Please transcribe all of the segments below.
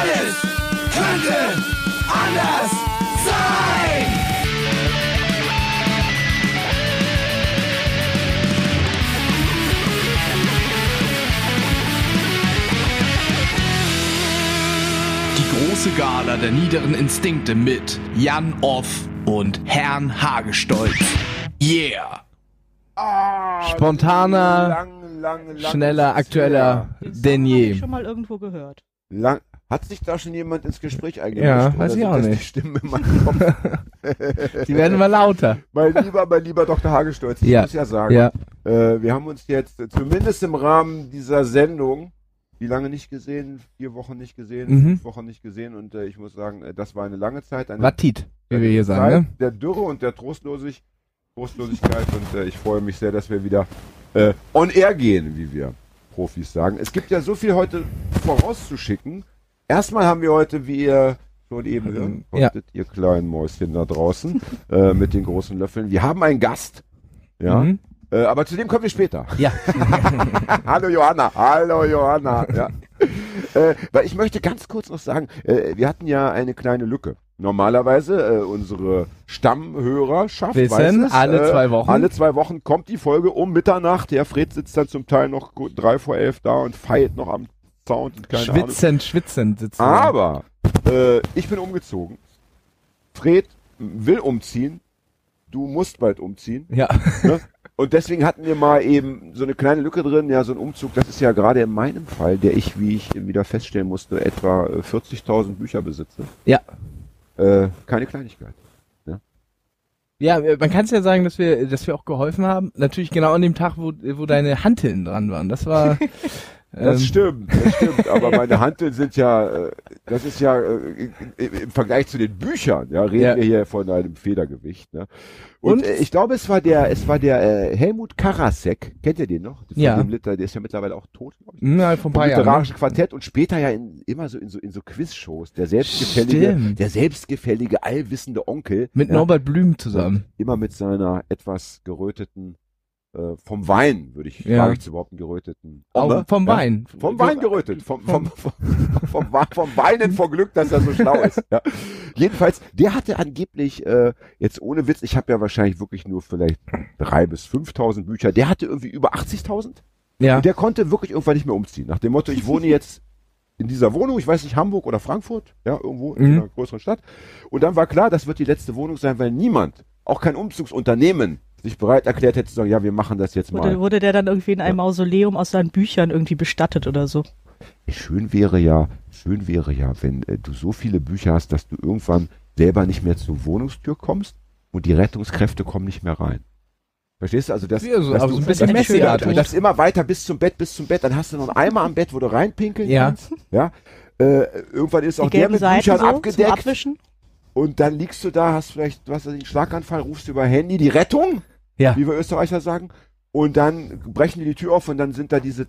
Alles könnte anders sein. Die große Gala der niederen Instinkte mit Jan Off und Herrn Hagestolz. Yeah! Spontaner, lang, lang, lang schneller, aktueller denn je. ich schon mal irgendwo gehört. Lang, hat sich da schon jemand ins Gespräch eingemischt? Ja, weiß ich auch nicht. Die Stimmen in meinem Kopf? Die werden immer lauter. mein lieber, mein lieber Dr. Hagestolz, ich Ja. muss ja sagen, Ja. äh, wir haben uns jetzt zumindest im Rahmen dieser Sendung wie lange nicht gesehen? Vier Wochen nicht gesehen, Mhm. fünf Wochen nicht gesehen und äh, ich muss sagen, äh, das war eine lange Zeit. Eine Watit, wie wir hier Zeit sagen, ne? der Dürre und der Trostlosig Trostlosigkeit und äh, ich freue mich sehr, dass wir wieder äh, on air gehen, wie wir Profis sagen. Es gibt ja so viel heute vorauszuschicken. Erstmal haben wir heute, wie ihr schon eben hören Ja. konntet, ihr kleinen Mäuschen da draußen äh, mit den großen Löffeln. Wir haben einen Gast. Ja. Mhm. Äh, aber zu dem kommen wir später. Ja. Hallo Johanna. Hallo Johanna. Ja. äh, weil ich möchte ganz kurz noch sagen, äh, wir hatten ja eine kleine Lücke. Normalerweise äh, unsere Stammhörerschaft Wissen, es, alle äh, zwei Wochen. Alle zwei Wochen kommt die Folge um Mitternacht. Der Fred sitzt dann zum Teil noch drei vor elf da und feilt noch am Sound und keine Ahnung. Schwitzend, schwitzend sitzen. Aber äh, ich bin umgezogen. Fred will umziehen. Du musst bald umziehen. Ja. Ne? Und deswegen hatten wir mal eben so eine kleine Lücke drin, ja, so ein Umzug, das ist ja gerade in meinem Fall, der ich, wie ich wieder feststellen musste, etwa äh, 40.000 Bücher besitze. Ja. Äh, keine Kleinigkeit. Ja, äh, man kann es ja sagen, dass wir, dass wir auch geholfen haben. Natürlich genau an dem Tag, wo, wo deine Hanteln dran waren. Das war. Das ähm, stimmt, das stimmt. Aber meine Hanteln sind ja, äh, das ist ja äh, im Vergleich zu den Büchern, ja, reden Ja. wir hier von einem Federgewicht. Ne? Und, Und? ich glaube, es war der, es war der äh, Helmut Karasek. Kennt ihr den noch? Ja. Dem Liter, der ist ja mittlerweile auch tot. glaub ich. Na, vor ein paar Vom Jahren. Ne? literarische Quartett und später ja in, immer so in so in so Quizshows. Der selbstgefällige, Stimmt. der selbstgefällige, allwissende Onkel. Mit ja, Norbert Blüm zusammen. Immer mit seiner etwas geröteten, äh, vom Wein, würde ich, Ja. ich zu überhaupt einen geröteten. Auch vom ja. Wein. Vom Wein gerötet. Vom, vom, vom, vom, vom, Weinen vor Glück, dass er so schlau ist. Ja. Jedenfalls, der hatte angeblich, äh, jetzt ohne Witz, ich habe ja wahrscheinlich wirklich nur vielleicht drei bis 5.000 Bücher. Der hatte irgendwie über 80.000. Ja. Und der konnte wirklich irgendwann nicht mehr umziehen. Nach dem Motto, ich wohne jetzt in dieser Wohnung, ich weiß nicht, Hamburg oder Frankfurt, ja, irgendwo in Mhm. einer größeren Stadt. Und dann war klar, das wird die letzte Wohnung sein, weil niemand, auch kein Umzugsunternehmen, sich bereit erklärt hätte zu sagen, ja, wir machen das jetzt Wurde, mal. wurde der dann irgendwie in einem Mausoleum aus seinen Büchern irgendwie bestattet oder so? Schön wäre ja, schön wäre ja, wenn äh, du so viele Bücher hast, dass du irgendwann selber nicht mehr zur Wohnungstür kommst und die Rettungskräfte kommen nicht mehr rein. Verstehst du? Also das, Ja, so- dass aber du, so ein bisschen dass, Messi du- da du tut. das immer weiter bis zum Bett, bis zum Bett, dann hast du noch einen Eimer am Bett, wo du reinpinkeln Ja. kannst. Ja. Äh, irgendwann ist auch der mit Seiten Büchern so abgedeckt und dann liegst du da, hast vielleicht, du hast einen Schlaganfall, rufst über Handy die Rettung, Ja. wie wir Österreicher sagen, und dann brechen die die Tür auf und dann sind da diese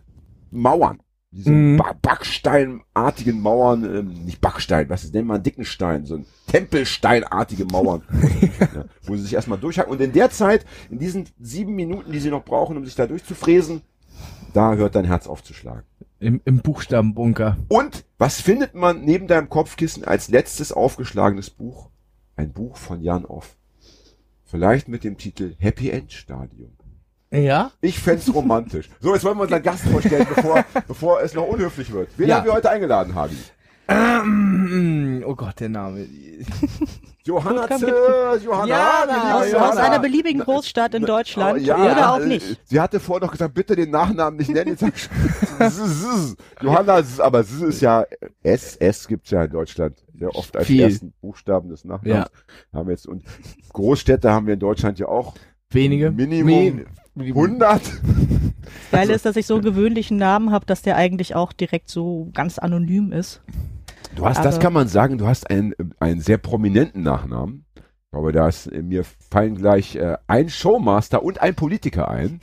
Mauern, diese Mhm. ba Backsteinartigen Mauern, ähm, nicht Backstein, was ist, nennt man dicken Stein, so ein Tempelsteinartige Mauern, ja, wo sie sich erstmal durchhacken. Und in der Zeit, in diesen sieben Minuten, die sie noch brauchen, um sich da durchzufräsen, da hört dein Herz auf zu schlagen. Im, Im Buchstabenbunker. Und was findet man neben deinem Kopfkissen als letztes aufgeschlagenes Buch? Ein Buch von Jan Off. Vielleicht mit dem Titel Happy End Stadium. Ja? Ich fänd's romantisch. So, jetzt wollen wir unseren Gast vorstellen, bevor, bevor es noch unhöflich wird. Wen Ja. haben wir heute eingeladen, Hagi? Ähm, oh Gott, der Name. Johanna komm, Zö, Johanna. Ja, wie na, liebst du Aus Johanna? einer beliebigen Großstadt in Deutschland Oh, ja, oder auch äh, nicht. Sie hatte vorher noch gesagt, bitte den Nachnamen nicht nennen. Jetzt sag ich, Z- Z- Johanna, Z- aber Z ist ja, S, S gibt's ja in Deutschland sehr oft als Viel. ersten Buchstaben des Nachnamens. Haben wir jetzt, und Großstädte haben wir in Deutschland ja auch Wenige. Minimum Mi- 100. Geile ist, dass ich so einen gewöhnlichen Namen habe, dass der eigentlich auch direkt so ganz anonym ist. Du hast, das Aber- kann man sagen, du hast einen, einen sehr prominenten Nachnamen. Ich glaube, da ist, äh, mir fallen gleich äh, ein Showmaster und ein Politiker ein.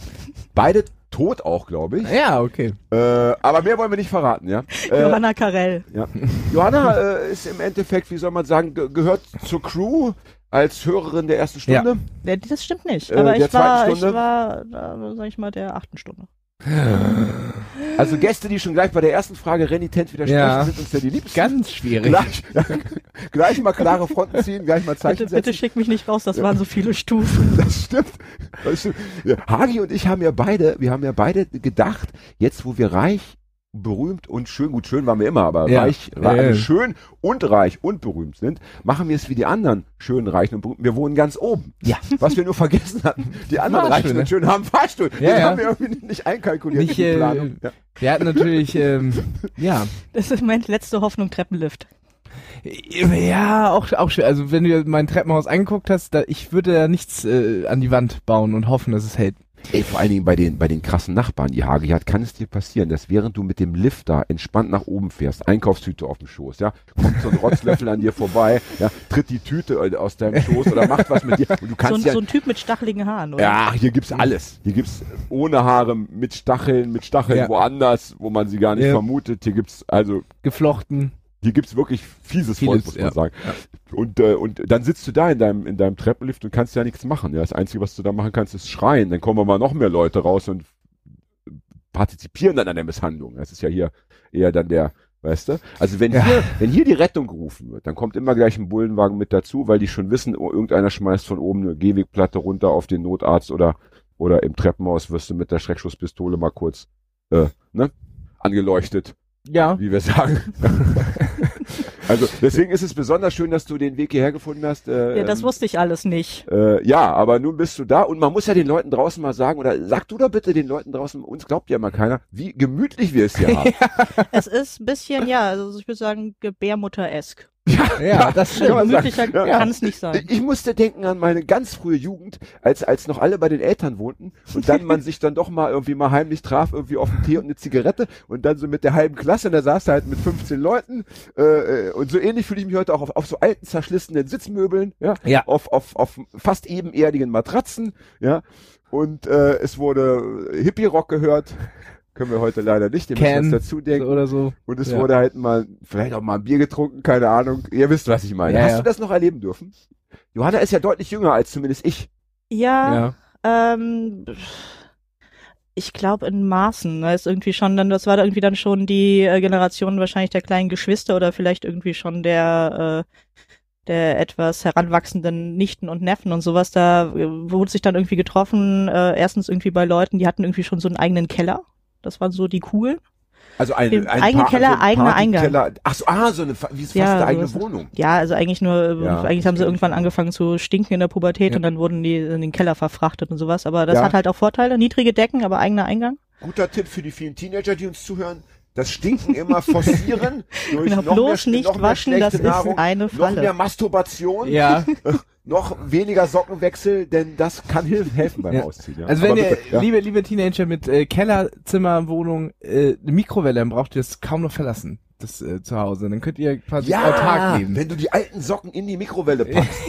Beide tot auch, glaube ich. Ja, okay. Äh, aber mehr wollen wir nicht verraten, ja? Äh, Johanna Karell. ja. Johanna äh, ist im Endeffekt, wie soll man sagen, ge gehört zur Crew als Hörerin der ersten Stunde. Ja, Das stimmt nicht. Äh, Aber der ich war, zweiten ich Stunde? war, da, sag ich mal, der achten Stunde. Also Gäste, die schon gleich bei der ersten Frage renitent widersprechen, Ja. sind uns ja die Liebsten. Ganz schwierig. Gleich, gleich mal klare Fronten ziehen, gleich mal Zeichen Bitte, bitte setzen. schick mich nicht raus, das waren so viele Stufen. Das stimmt. Das stimmt. Ja, Hagi und ich haben ja beide, wir haben ja beide gedacht, jetzt wo wir reich, berühmt und schön, gut, schön waren wir immer, aber Ja. reich, Ja, ja. also schön und reich und berühmt sind, machen wir es wie die anderen schön, reichen und berühmten. Wir wohnen ganz oben. Ja. Was wir nur vergessen hatten, die anderen Fahrstuhl, reichen ne? und schön haben Fahrstuhl. Ja, Den ja. haben wir irgendwie nicht einkalkuliert Nicht, in die äh, Planung. Ja. Wir hatten natürlich, ähm, ja, Das ist meine letzte Hoffnung, Treppenlift. ja, auch, auch schön. Also wenn du mein Treppenhaus angeguckt hast, da, ich würde da nichts äh, an die Wand bauen und hoffen, dass es hält. Ey, vor allen Dingen bei den, bei den krassen Nachbarn, die Hagi hat, kann es dir passieren, dass während du mit dem Lift da entspannt nach oben fährst, Einkaufstüte auf dem Schoß, ja, kommt so ein Rotzlöffel an dir vorbei, ja, tritt die Tüte äh, aus deinem Schoß oder macht was mit dir und du So kannst ein, ja, so ein Typ mit stacheligen Haaren, oder? ja, hier gibt's alles. Hier gibt's ohne Haare, mit Stacheln, mit Stacheln Ja. woanders, wo man sie gar nicht Ja. vermutet. Hier gibt's also Geflochten. Hier gibt's wirklich fieses Volk, Vieles, muss man ja. sagen. Und, äh, und dann sitzt du da in deinem, in deinem Treppenlift und kannst ja nichts machen. Ja, das Einzige, was du da machen kannst, ist schreien. Dann kommen mal noch mehr Leute raus und partizipieren dann an der Misshandlung. Das ist ja hier eher dann der, weißt du? Also wenn Ja. hier, wenn hier die Rettung gerufen wird, dann kommt immer gleich ein Bullenwagen mit dazu, weil die schon wissen, oh, irgendeiner schmeißt von oben eine Gehwegplatte runter auf den Notarzt oder, oder im Treppenhaus wirst du mit der Schreckschusspistole mal kurz, äh, ne? Angeleuchtet Ja. wie wir sagen. also deswegen ist es besonders schön, dass du den Weg hierher gefunden hast. Äh, Ja, das ähm, wusste ich alles nicht. äh, ja, aber nun bist du da und man muss ja den Leuten draußen mal sagen, oder sag du doch bitte den Leuten draußen, uns glaubt ja mal keiner, wie gemütlich wir es hier haben. Es ist ein bisschen, ja, also ich würde sagen, Gebärmutter-esk. Ja, das Kann man sagen. Gemütlicher Ja. kann es nicht sein. Ich musste denken an meine ganz frühe Jugend, als, als noch alle bei den Eltern wohnten und dann man sich dann doch mal irgendwie mal heimlich traf, irgendwie auf einen Tee und eine Zigarette und dann so mit der halben Klasse, und da saß er halt mit 15 Leuten äh, äh, und so ähnlich fühle ich mich heute auch auf, auf so alten, zerschlissenen Sitzmöbeln, ja, Ja. auf, auf, auf fast ebenerdigen Matratzen, ja, und äh, es wurde Hippie-Rock gehört, können wir heute leider nicht, ihr müsst das dazu denken. Oder so. Und es Ja. wurde halt mal, vielleicht auch mal ein Bier getrunken, keine Ahnung. Ihr wisst, was ich meine. Ja, Hast ja. du das noch erleben dürfen? Johanna ist ja deutlich jünger als zumindest ich. Ja, Ja. ähm, ich glaube in Maßen. Da ist irgendwie schon dann, das war da irgendwie dann schon die äh, Generation wahrscheinlich der kleinen Geschwister oder vielleicht irgendwie schon der äh, der etwas heranwachsenden Nichten und Neffen und sowas. Da äh, wurde sich dann irgendwie getroffen. Äh, erstens irgendwie bei Leuten, die hatten irgendwie schon so einen eigenen Keller. Das waren so die coolen. Also ein, ein eigenen Pa- Keller, so ein eigener Eingang. Ach so, ah, so eine, wie ist fast Ja, eine eigene sowas. Wohnung. Ja, also eigentlich nur, Ja, eigentlich haben sie irgendwann angefangen zu stinken in der Pubertät Ja. und dann wurden die in den Keller verfrachtet und sowas. Aber das Ja. hat halt auch Vorteile. Niedrige Decken, aber eigener Eingang. Guter Tipp für die vielen Teenager, die uns zuhören. Das Stinken immer forcieren. durch Genau, noch bloß mehr, nicht noch mehr waschen, das schlechte ist Nahrung, eine Noch Falle. mehr Masturbation. Ja. Noch weniger Sockenwechsel, denn das kann helfen beim Ja. Ausziehen. Ja. Also wenn Aber ihr, bitte, ja. liebe, liebe Teenager mit äh, Kellerzimmer, Wohnung, äh, eine Mikrowelle, dann braucht ihr es kaum noch verlassen, das äh, zu Hause. Dann könnt ihr quasi Ja, autark leben. wenn du die alten Socken in die Mikrowelle packst.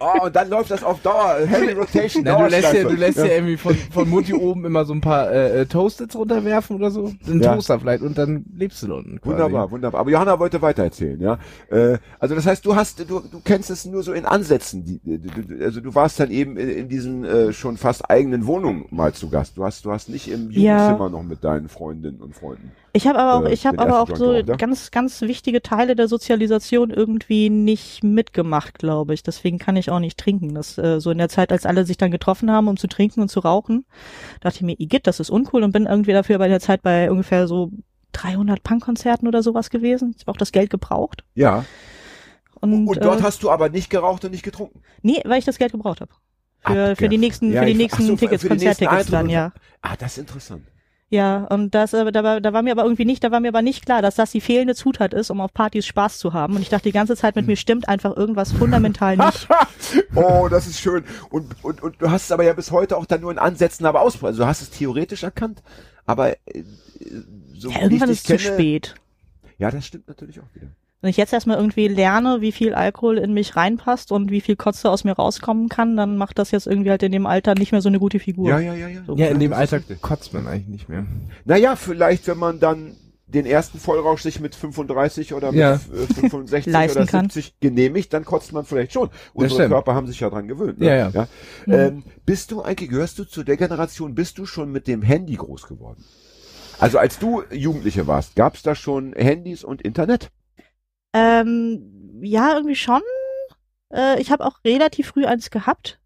oh, und dann läuft das auf Dauer, Heavy Rotation, Na, du lässt ja, du lässt ja irgendwie von, von Mutti oben immer so ein paar äh, äh, Toasteds runterwerfen oder so. Ein Ja. Toaster vielleicht und dann lebst du da unten. Quasi. Wunderbar, wunderbar. Aber Johanna wollte weitererzählen, ja. Äh, also das heißt, du hast, du, du kennst es nur so in Ansätzen. Die, du, also du warst dann eben in, in diesen äh, schon fast eigenen Wohnungen mal zu Gast. Du hast, du hast nicht im Ja. Jugendzimmer noch mit deinen Freundinnen und Freunden. Ich habe aber auch, Äh, ich habe den aber auch so ja? ganz, ganz wichtige Teile der Sozialisation irgendwie nicht mitgemacht, glaube ich. Deswegen kann ich auch nicht trinken. Das äh, so in der Zeit, als alle sich dann getroffen haben, um zu trinken und zu rauchen, dachte ich mir, Igitt, das ist uncool und bin irgendwie dafür bei der Zeit bei ungefähr so 300 Punkkonzerten oder sowas gewesen. Ich habe auch das Geld gebraucht. Ja. Und, Und, dort äh, hast du aber nicht geraucht und nicht getrunken. nee, weil ich das Geld gebraucht habe. Für, für die nächsten, Ja, für die nächsten so, Tickets, Konzerttickets dann, ja. Ah, das ist interessant. Ja, und das, äh, da, war, da war mir aber irgendwie nicht, da war mir aber nicht klar, dass das die fehlende Zutat ist, um auf Partys Spaß zu haben. Und ich dachte die ganze Zeit, mit mir stimmt einfach irgendwas fundamental nicht. oh, das ist schön. Und, und, und du hast es aber ja bis heute auch dann nur in Ansätzen aber ausprobiert. Also du hast es theoretisch erkannt, aber äh, so Ja, irgendwann ist es zu spät. Ja, das stimmt natürlich auch wieder. Wenn ich jetzt erstmal irgendwie lerne, wie viel Alkohol in mich reinpasst und wie viel Kotze aus mir rauskommen kann, dann macht das jetzt irgendwie halt in dem Alter nicht mehr so eine gute Figur. Ja, ja, ja, ja. So. Ja, in dem Alter richtig. kotzt man eigentlich nicht mehr. Naja, vielleicht, wenn man dann den ersten Vollrausch sich mit 35 oder mit Ja. äh, 65 Leisten oder kann. 70 genehmigt, dann kotzt man vielleicht schon. Unsere. Körper haben sich ja dran gewöhnt. Ne? Ja, ja. Ähm, bist du eigentlich, gehörst du zu der Generation, bist du schon mit dem Handy groß geworden? Also als du Jugendliche warst, gab es da schon Handys und Internet? Ähm, ja, irgendwie schon. Äh, ich habe auch relativ früh eins gehabt.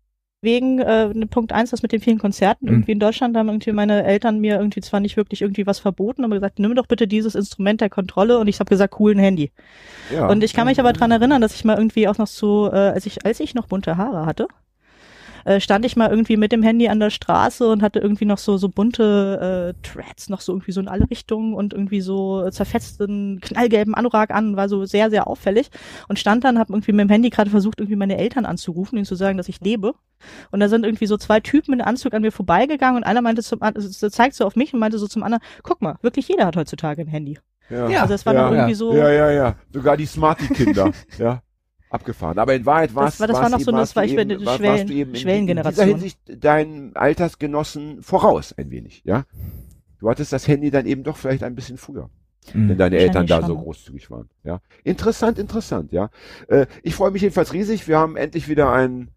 Wegen äh, ne, Punkt eins, das mit den vielen Konzerten. Mhm. Irgendwie in Deutschland haben irgendwie meine Eltern mir irgendwie zwar nicht wirklich irgendwie was verboten, aber gesagt, nimm doch bitte dieses Instrument der Kontrolle und ich habe gesagt, cool, ein Handy. Ja. Und ich kann mich aber dran erinnern, dass ich mal irgendwie auch noch so, äh, als ich, als ich noch bunte Haare hatte, äh, stand ich mal irgendwie mit dem Handy an der Straße und hatte irgendwie noch so so bunte äh, Threads, noch so irgendwie so in alle Richtungen und irgendwie so zerfetzten knallgelben Anorak an, war so sehr sehr auffällig und stand dann, habe irgendwie mit dem Handy gerade versucht irgendwie meine Eltern anzurufen, ihnen zu sagen, dass ich lebe. Und da sind irgendwie so zwei Typen in Anzug an mir vorbeigegangen und einer meinte zum also zeigt so auf mich und meinte so zum anderen, guck mal, wirklich jeder hat heutzutage ein Handy. ja. Ja. Also es war ja, irgendwie ja. so Ja, ja, ja. Sogar die Smarty-Kinder. ja. Abgefahren. Aber in Wahrheit war es. Das war- das war noch so eine- das war- ich bin eine Schwellen- In Schwellengeneration. dieser Hinsicht deinen Altersgenossen voraus ein wenig, ja? Du hattest das Handy dann eben doch vielleicht ein bisschen früher, wenn Mhm. deine Eltern da so schon. großzügig waren. Ja, interessant, interessant. Ja, äh, ich freue mich jedenfalls riesig. Wir haben endlich wieder ein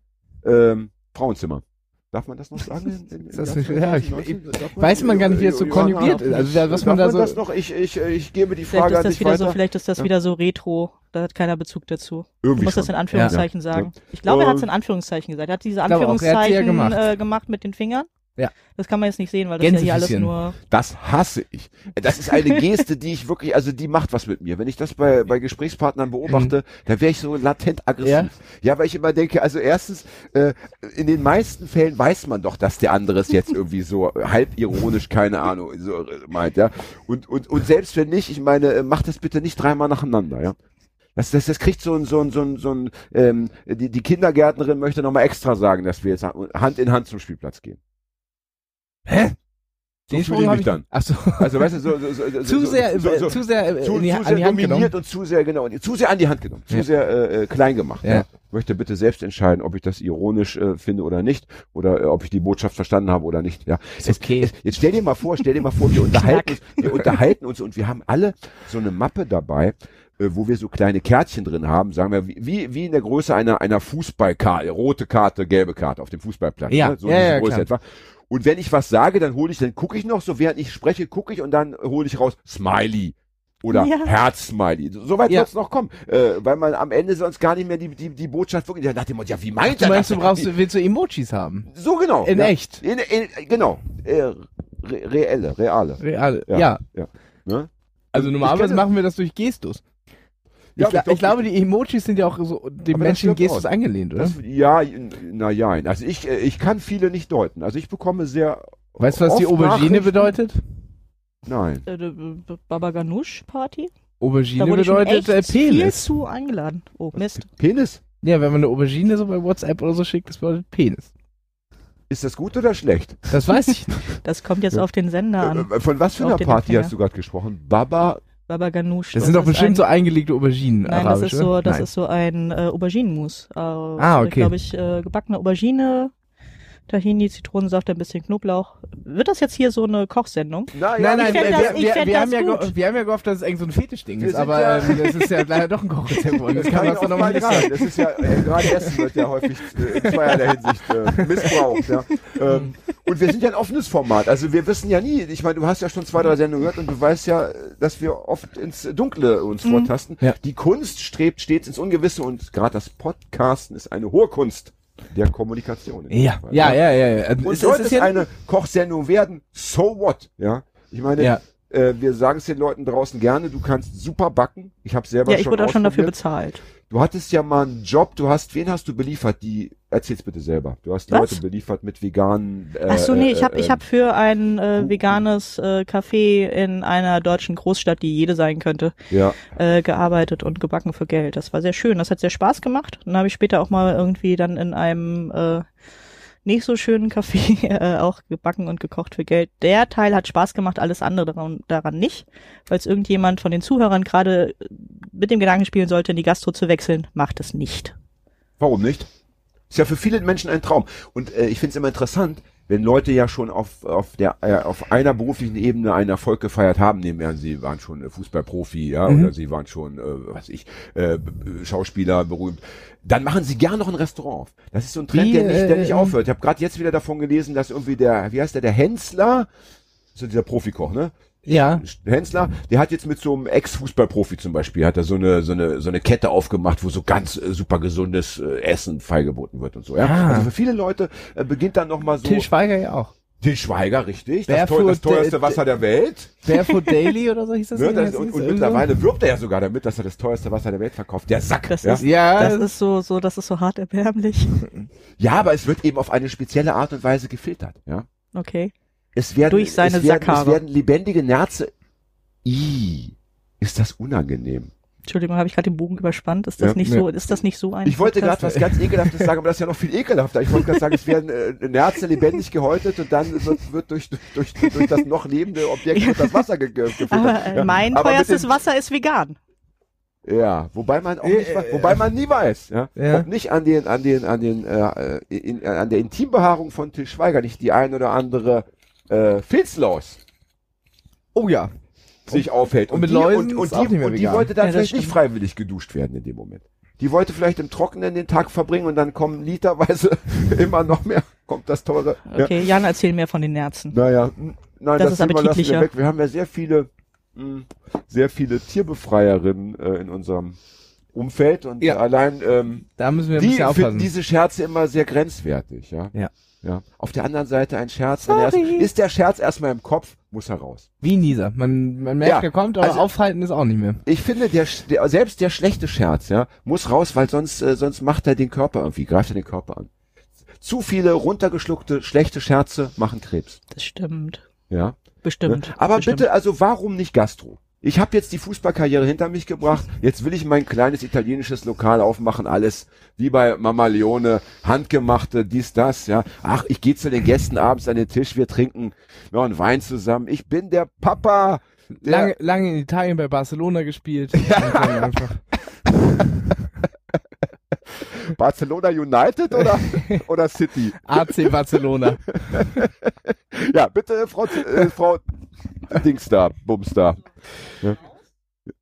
ähm, Frauenzimmer. Darf man das noch sagen? In, in, Ist das ja, ich- ich- weiß man gar nicht, wie das so Johanna, konjugiert ist. Also, was man da so- das noch? Ich, ich, ich gebe die Vielleicht Frage ist an das dich wieder weiter. so, vielleicht ist das Ja. wieder so Retro. Da hat keiner Bezug dazu. Du Irgendwie musst das schon. in Anführungszeichen Ja. sagen. Ich glaube, er hat es in Anführungszeichen gesagt. Er hat diese Ich glaube auch, er ja Anführungszeichen gemacht. Äh, gemacht mit den Fingern. Ja. Das kann man jetzt nicht sehen, weil das ja hier alles nur. Das hasse ich. Das ist eine Geste, die ich wirklich, also die macht was mit mir. Wenn ich das bei, bei Gesprächspartnern beobachte, da wäre ich so latent aggressiv. Ja? weil ich immer denke, also erstens, äh, in den meisten Fällen weiß man doch, dass der andere es jetzt irgendwie so halb ironisch, keine Ahnung, so äh, meint, ja. Und, und, und selbst wenn nicht, ich meine, äh, mach das bitte nicht dreimal nacheinander, ja. Das, das, das kriegt so ein, so ein, so ein, so ein ähm, die, die Kindergärtnerin möchte nochmal extra sagen, dass wir jetzt Hand in Hand zum Spielplatz gehen. Hä? So Den fühle ich mich dann. Ach so. Also weißt du, so, so, so, zu sehr, so, so, zu sehr äh, zu, die, zu an sehr die Hand dominiert genommen. und zu sehr genau zu sehr an die Hand genommen, zu Ja. sehr äh, äh, klein gemacht. Ja. Ja. Möchte bitte selbst entscheiden, ob ich das ironisch äh, finde oder nicht oder äh, ob ich die Botschaft verstanden habe oder nicht. Ja, Ist okay. Jetzt, jetzt stell dir mal vor, stell dir mal vor, wir unterhalten uns, wir unterhalten uns und wir haben alle so eine Mappe dabei, wo wir so kleine Kärtchen drin haben, sagen wir wie wie, in der Größe einer einer Fußballkarte, rote Karte, gelbe Karte auf dem Fußballplatz. Ja, ne? so ja, ja, Größe klar. etwa. Und wenn ich was sage, dann hole ich, dann gucke ich noch, so während ich spreche, gucke ich und dann hole ich raus Smiley oder Ja. Herz-Smiley. Soweit Ja. wird's noch kommen, äh, weil man am Ende sonst gar nicht mehr die, die, die Botschaft wirklich, nach dem Motto, ja, wie meint Du er meinst, das? du brauchst, Wie- willst du Emojis haben? so genau. In ja. echt? In, in, genau. Äh, re reelle, reale. Real. Ja. Ja. ja. Ne? Also normalerweise machen wir das durch Gestus. Ja, ich, gla aber ich glaube, die Emojis sind ja auch so dem menschlichen Gestus angelehnt, oder? Das, ja, na ja. Also ich, äh, ich kann viele nicht deuten. Also ich bekomme sehr. weißt du, was die Aubergine bedeutet? Nein. Äh, Baba Ganoush Party? Aubergine bedeutet äh, echt viel Penis. zu eingeladen. Oh, Mist. Penis. Ja, wenn man eine Aubergine so bei WhatsApp oder so schickt, das bedeutet Penis. Ist das gut oder schlecht? Das weiß ich nicht. Das kommt jetzt auf den Sender an. Äh, Von was für einer Party hast du gerade gesprochen? Baba. Baba Ganoush. Das sind doch bestimmt ein, so eingelegte Auberginen. Nein, das ist so, das Nein. ist so ein äh, Auberginenmus. Äh, Ah, okay. glaube ich, äh, gebackene Aubergine, Tahini, Zitronensaft, ein bisschen Knoblauch. Wird das jetzt hier so eine Kochsendung? Na, Nein, nein, wir, das- wir, ich wir, fänd wir, das haben ja gut. ge- wir haben ja gehofft, dass es irgend so ein Fetischding ist, aber ja- ähm, das ist ja leider doch ein Kochrezept geworden. Das Das kann man doch auch noch mal nicht sagen. Das ist ja, äh, gerade Essen wird ja häufig äh, in zweierlei Hinsicht äh, missbraucht. Ja. Ähm, und wir sind ja ein offenes Format. Also wir wissen ja nie, ich meine, du hast ja schon zwei, drei Sendungen gehört und du weißt ja, dass wir oft ins Dunkle uns vortasten. Ja. Die Kunst strebt stets ins Ungewisse und gerade das Podcasten ist eine hohe Kunst der Kommunikation. Ja, Fall. ja, ja, ja. ja. Und Es- es sollte ist es ja- eine Kochsendung werden, so what? Ja, ich meine, Ja. Äh, wir sagen es den Leuten draußen gerne, du kannst super backen. Ich habe selber Ja, ich schon wurde auch schon dafür bezahlt. Du hattest ja mal einen Job, du hast, wen hast du beliefert? Die, erzähl's bitte selber. Du hast die Was? Leute beliefert mit veganen. Äh, Ach so, nee, ich äh, habe ich ähm, hab für ein äh, veganes äh, Café in einer deutschen Großstadt, die jede sein könnte, Ja, äh, gearbeitet und gebacken für Geld. Das war sehr schön. Das hat sehr Spaß gemacht. Dann habe ich später auch mal irgendwie dann in einem äh, nicht so schönen Café äh, auch gebacken und gekocht für Geld. Der Teil hat Spaß gemacht, alles andere daran, daran nicht, es irgendjemand von den Zuhörern gerade äh, mit dem Gedanken spielen sollte, in die Gastro zu wechseln, macht es nicht. warum nicht? Ist ja für viele Menschen ein Traum. Und äh, ich finde es immer interessant, wenn Leute ja schon auf, auf der, äh, auf einer beruflichen Ebene einen Erfolg gefeiert haben, nehmen wir an, sie waren schon äh, Fußballprofi, ja, Mhm. oder sie waren schon, äh, was ich, äh, Schauspieler berühmt, dann machen sie gern noch ein Restaurant auf. Das ist so ein Trend, Wie, der nicht, der nicht äh, aufhört. Ich habe gerade jetzt wieder davon gelesen, dass irgendwie der, wie heißt der, der Hensler, so dieser Profikoch, ne? Ja. Hensler, der hat jetzt mit so einem Ex-Fußballprofi zum Beispiel, hat er so eine, so eine, so eine Kette aufgemacht, wo so ganz äh, super gesundes äh, Essen feilgeboten wird und so, ja. Ah. Also für viele Leute äh, beginnt dann nochmal so. Till Schweiger ja auch. Til Schweiger, richtig. Das, teuer, das teuerste äh, Wasser der Welt. Barefoot Daily oder so hieß das? Ne? Das, und und mittlerweile wirbt er ja sogar damit, dass er das teuerste Wasser der Welt verkauft. Der Sack. Das ja? ist-? Ja, Das ist so, so, das ist so hart erbärmlich. ja, aber es wird eben auf eine spezielle Art und Weise gefiltert. Ja. Okay. Es werden, Durch seine es werden, es Sackhaare. werden lebendige Nerze. Ih, ist das unangenehm. Entschuldigung, habe ich gerade den Bogen überspannt? Ist das Ja. nicht so, ist das nicht so ein Ich wollte gerade was ganz Ekelhaftes sagen, aber das ist ja noch viel ekelhafter. Ich wollte gerade sagen, es werden äh, Nerze lebendig gehäutet und dann wird, wird durch, durch, durch das noch lebende Objekt wird das Wasser ge ge gefüttert. Aber äh, ja. mein Aber teuerstes den- Wasser ist vegan. Ja, wobei man auch Äh, nicht, äh, wobei man nie weiß, ja, Ja. ob nicht an den, an den, an den, äh, in, an der Intimbehaarung von Til Schweiger nicht die ein oder andere äh, Filzlaus Oh ja. sich aufhält. und mit die, Läusen und, und ist auch die, nicht mehr und die wollte dann Ja, vielleicht nicht freiwillig geduscht werden in dem Moment. Die wollte vielleicht im Trockenen den Tag verbringen und dann kommen literweise immer noch mehr, kommt das teure. Ja. Okay, Jan, erzähl mehr von den Nerzen. Naja, nein, Das das, ist wir appetitlicher. weg. Wir haben ja sehr viele, mh, sehr viele Tierbefreierinnen äh, in unserem Umfeld und Ja. allein ähm, Da müssen wir ein die bisschen finden aufpassen. diese Scherze immer sehr grenzwertig, ja. Ja. Ja. Auf der anderen Seite ein Scherz, wenn er erst, Sorry. ist der Scherz erstmal im Kopf, muss er raus. Wie Nieser. Man, man merkt, Ja, er kommt, aber also- aufhalten ist auch nicht mehr. Ich finde, der, der selbst der schlechte Scherz, ja, muss raus, weil sonst äh, sonst macht er den Körper irgendwie, greift er den Körper an. Zu viele runtergeschluckte schlechte Scherze machen Krebs, Das stimmt. ja. Bestimmt. Aber bestimmt. bitte, also warum nicht Gastro? Ich habe jetzt die Fußballkarriere hinter mich gebracht. Jetzt will ich mein kleines italienisches Lokal aufmachen. Alles wie bei Mama Leone, handgemachte, dies, das. Ja, ach, ich gehe zu den Gästen abends an den Tisch. Wir trinken noch einen Wein zusammen. Ich bin der Papa. Der, Lange, lange in Italien bei Barcelona gespielt. Einfach. Barcelona United oder oder City? AC Barcelona. Ja, bitte, Frau, äh, Frau Dings da, Bums da. Ja.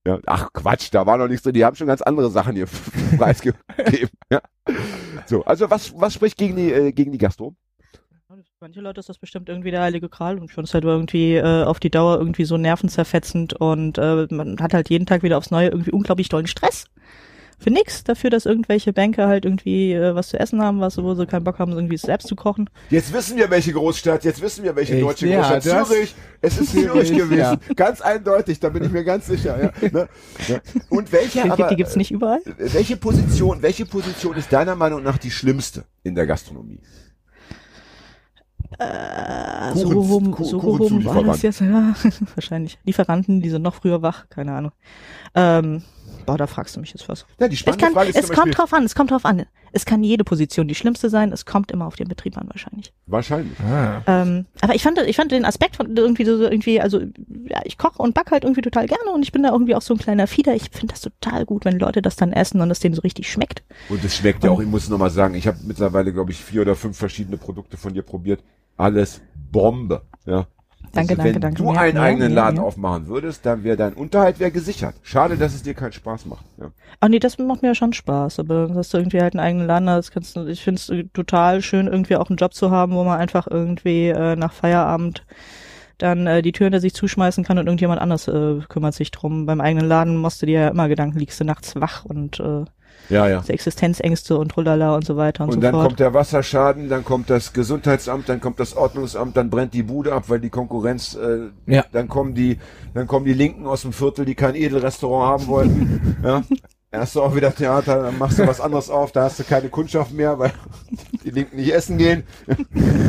Ja, ach Quatsch, da war noch nichts drin. Die haben schon ganz andere Sachen hier preisgegeben. Ja. So, also was, was spricht gegen die, äh, gegen die Gastro? Manche Leute ist das bestimmt irgendwie der heilige Gral und finde es halt irgendwie äh, auf die Dauer irgendwie so nervenzerfetzend und äh, man hat halt jeden Tag wieder aufs Neue irgendwie unglaublich dollen Stress. Für nix, dafür, dass irgendwelche Banker halt irgendwie äh, was zu essen haben, was, wo sie keinen Bock haben, irgendwie selbst zu kochen. Jetzt wissen wir, welche Großstadt, jetzt wissen wir, welche Echt? deutsche Ja, Großstadt. Zürich. Es ist Zürich gewesen. ja. Ganz eindeutig, da bin ich mir ganz sicher. Ja, ne? ja. Und welche, Die, aber, die gibt's nicht überall. äh, welche Position, welche Position ist deiner Meinung nach die schlimmste in der Gastronomie? Äh, Kuchen- so rum, so rum war das jetzt, ja, wahrscheinlich. Lieferanten, die sind noch früher wach, keine Ahnung. Ähm, boah, da fragst du mich jetzt was. Ja, die Es, spannende kann, Frage ist es kommt Beispiel, drauf an, es kommt drauf an. Es kann jede Position die schlimmste sein, es kommt immer auf den Betrieb an wahrscheinlich. wahrscheinlich. Ah. Ähm, aber ich fand, ich fand den Aspekt von irgendwie so irgendwie, also ja, ich koche und back halt irgendwie total gerne und ich bin da irgendwie auch so ein kleiner Fieder. Ich finde das total gut, wenn Leute das dann essen und es denen so richtig schmeckt. Und es schmeckt ja auch, ich muss noch mal sagen, ich habe mittlerweile, glaube ich, vier oder fünf verschiedene Produkte von dir probiert. Alles Bombe. Ja. Danke, also, danke, wenn danke. du Mehr, einen mehr, eigenen Laden mehr. aufmachen würdest, dann wäre dein Unterhalt wär gesichert. Schade, dass es dir keinen Spaß macht. Ja. Ah nee, das macht mir ja schon Spaß, aber dass du irgendwie halt einen eigenen Laden hast, kannst du, ich finde es total schön, irgendwie auch einen Job zu haben, wo man einfach irgendwie äh, nach Feierabend dann äh, die Tür hinter sich zuschmeißen kann und irgendjemand anders äh, kümmert sich drum. Beim eigenen Laden musst du dir ja immer Gedanken, liegst du nachts wach und äh, Ja, ja. Existenzängste und trulala und so weiter und, Und so dann fort. kommt der Wasserschaden, dann kommt das Gesundheitsamt, dann kommt das Ordnungsamt, dann brennt die Bude ab, weil die Konkurrenz, äh, Ja. dann kommen die, dann kommen die Linken aus dem Viertel, die kein Edelrestaurant haben wollten. ja. Erst du auch wieder Theater, dann machst du was anderes auf, da hast du keine Kundschaft mehr, weil die Linken nicht essen gehen.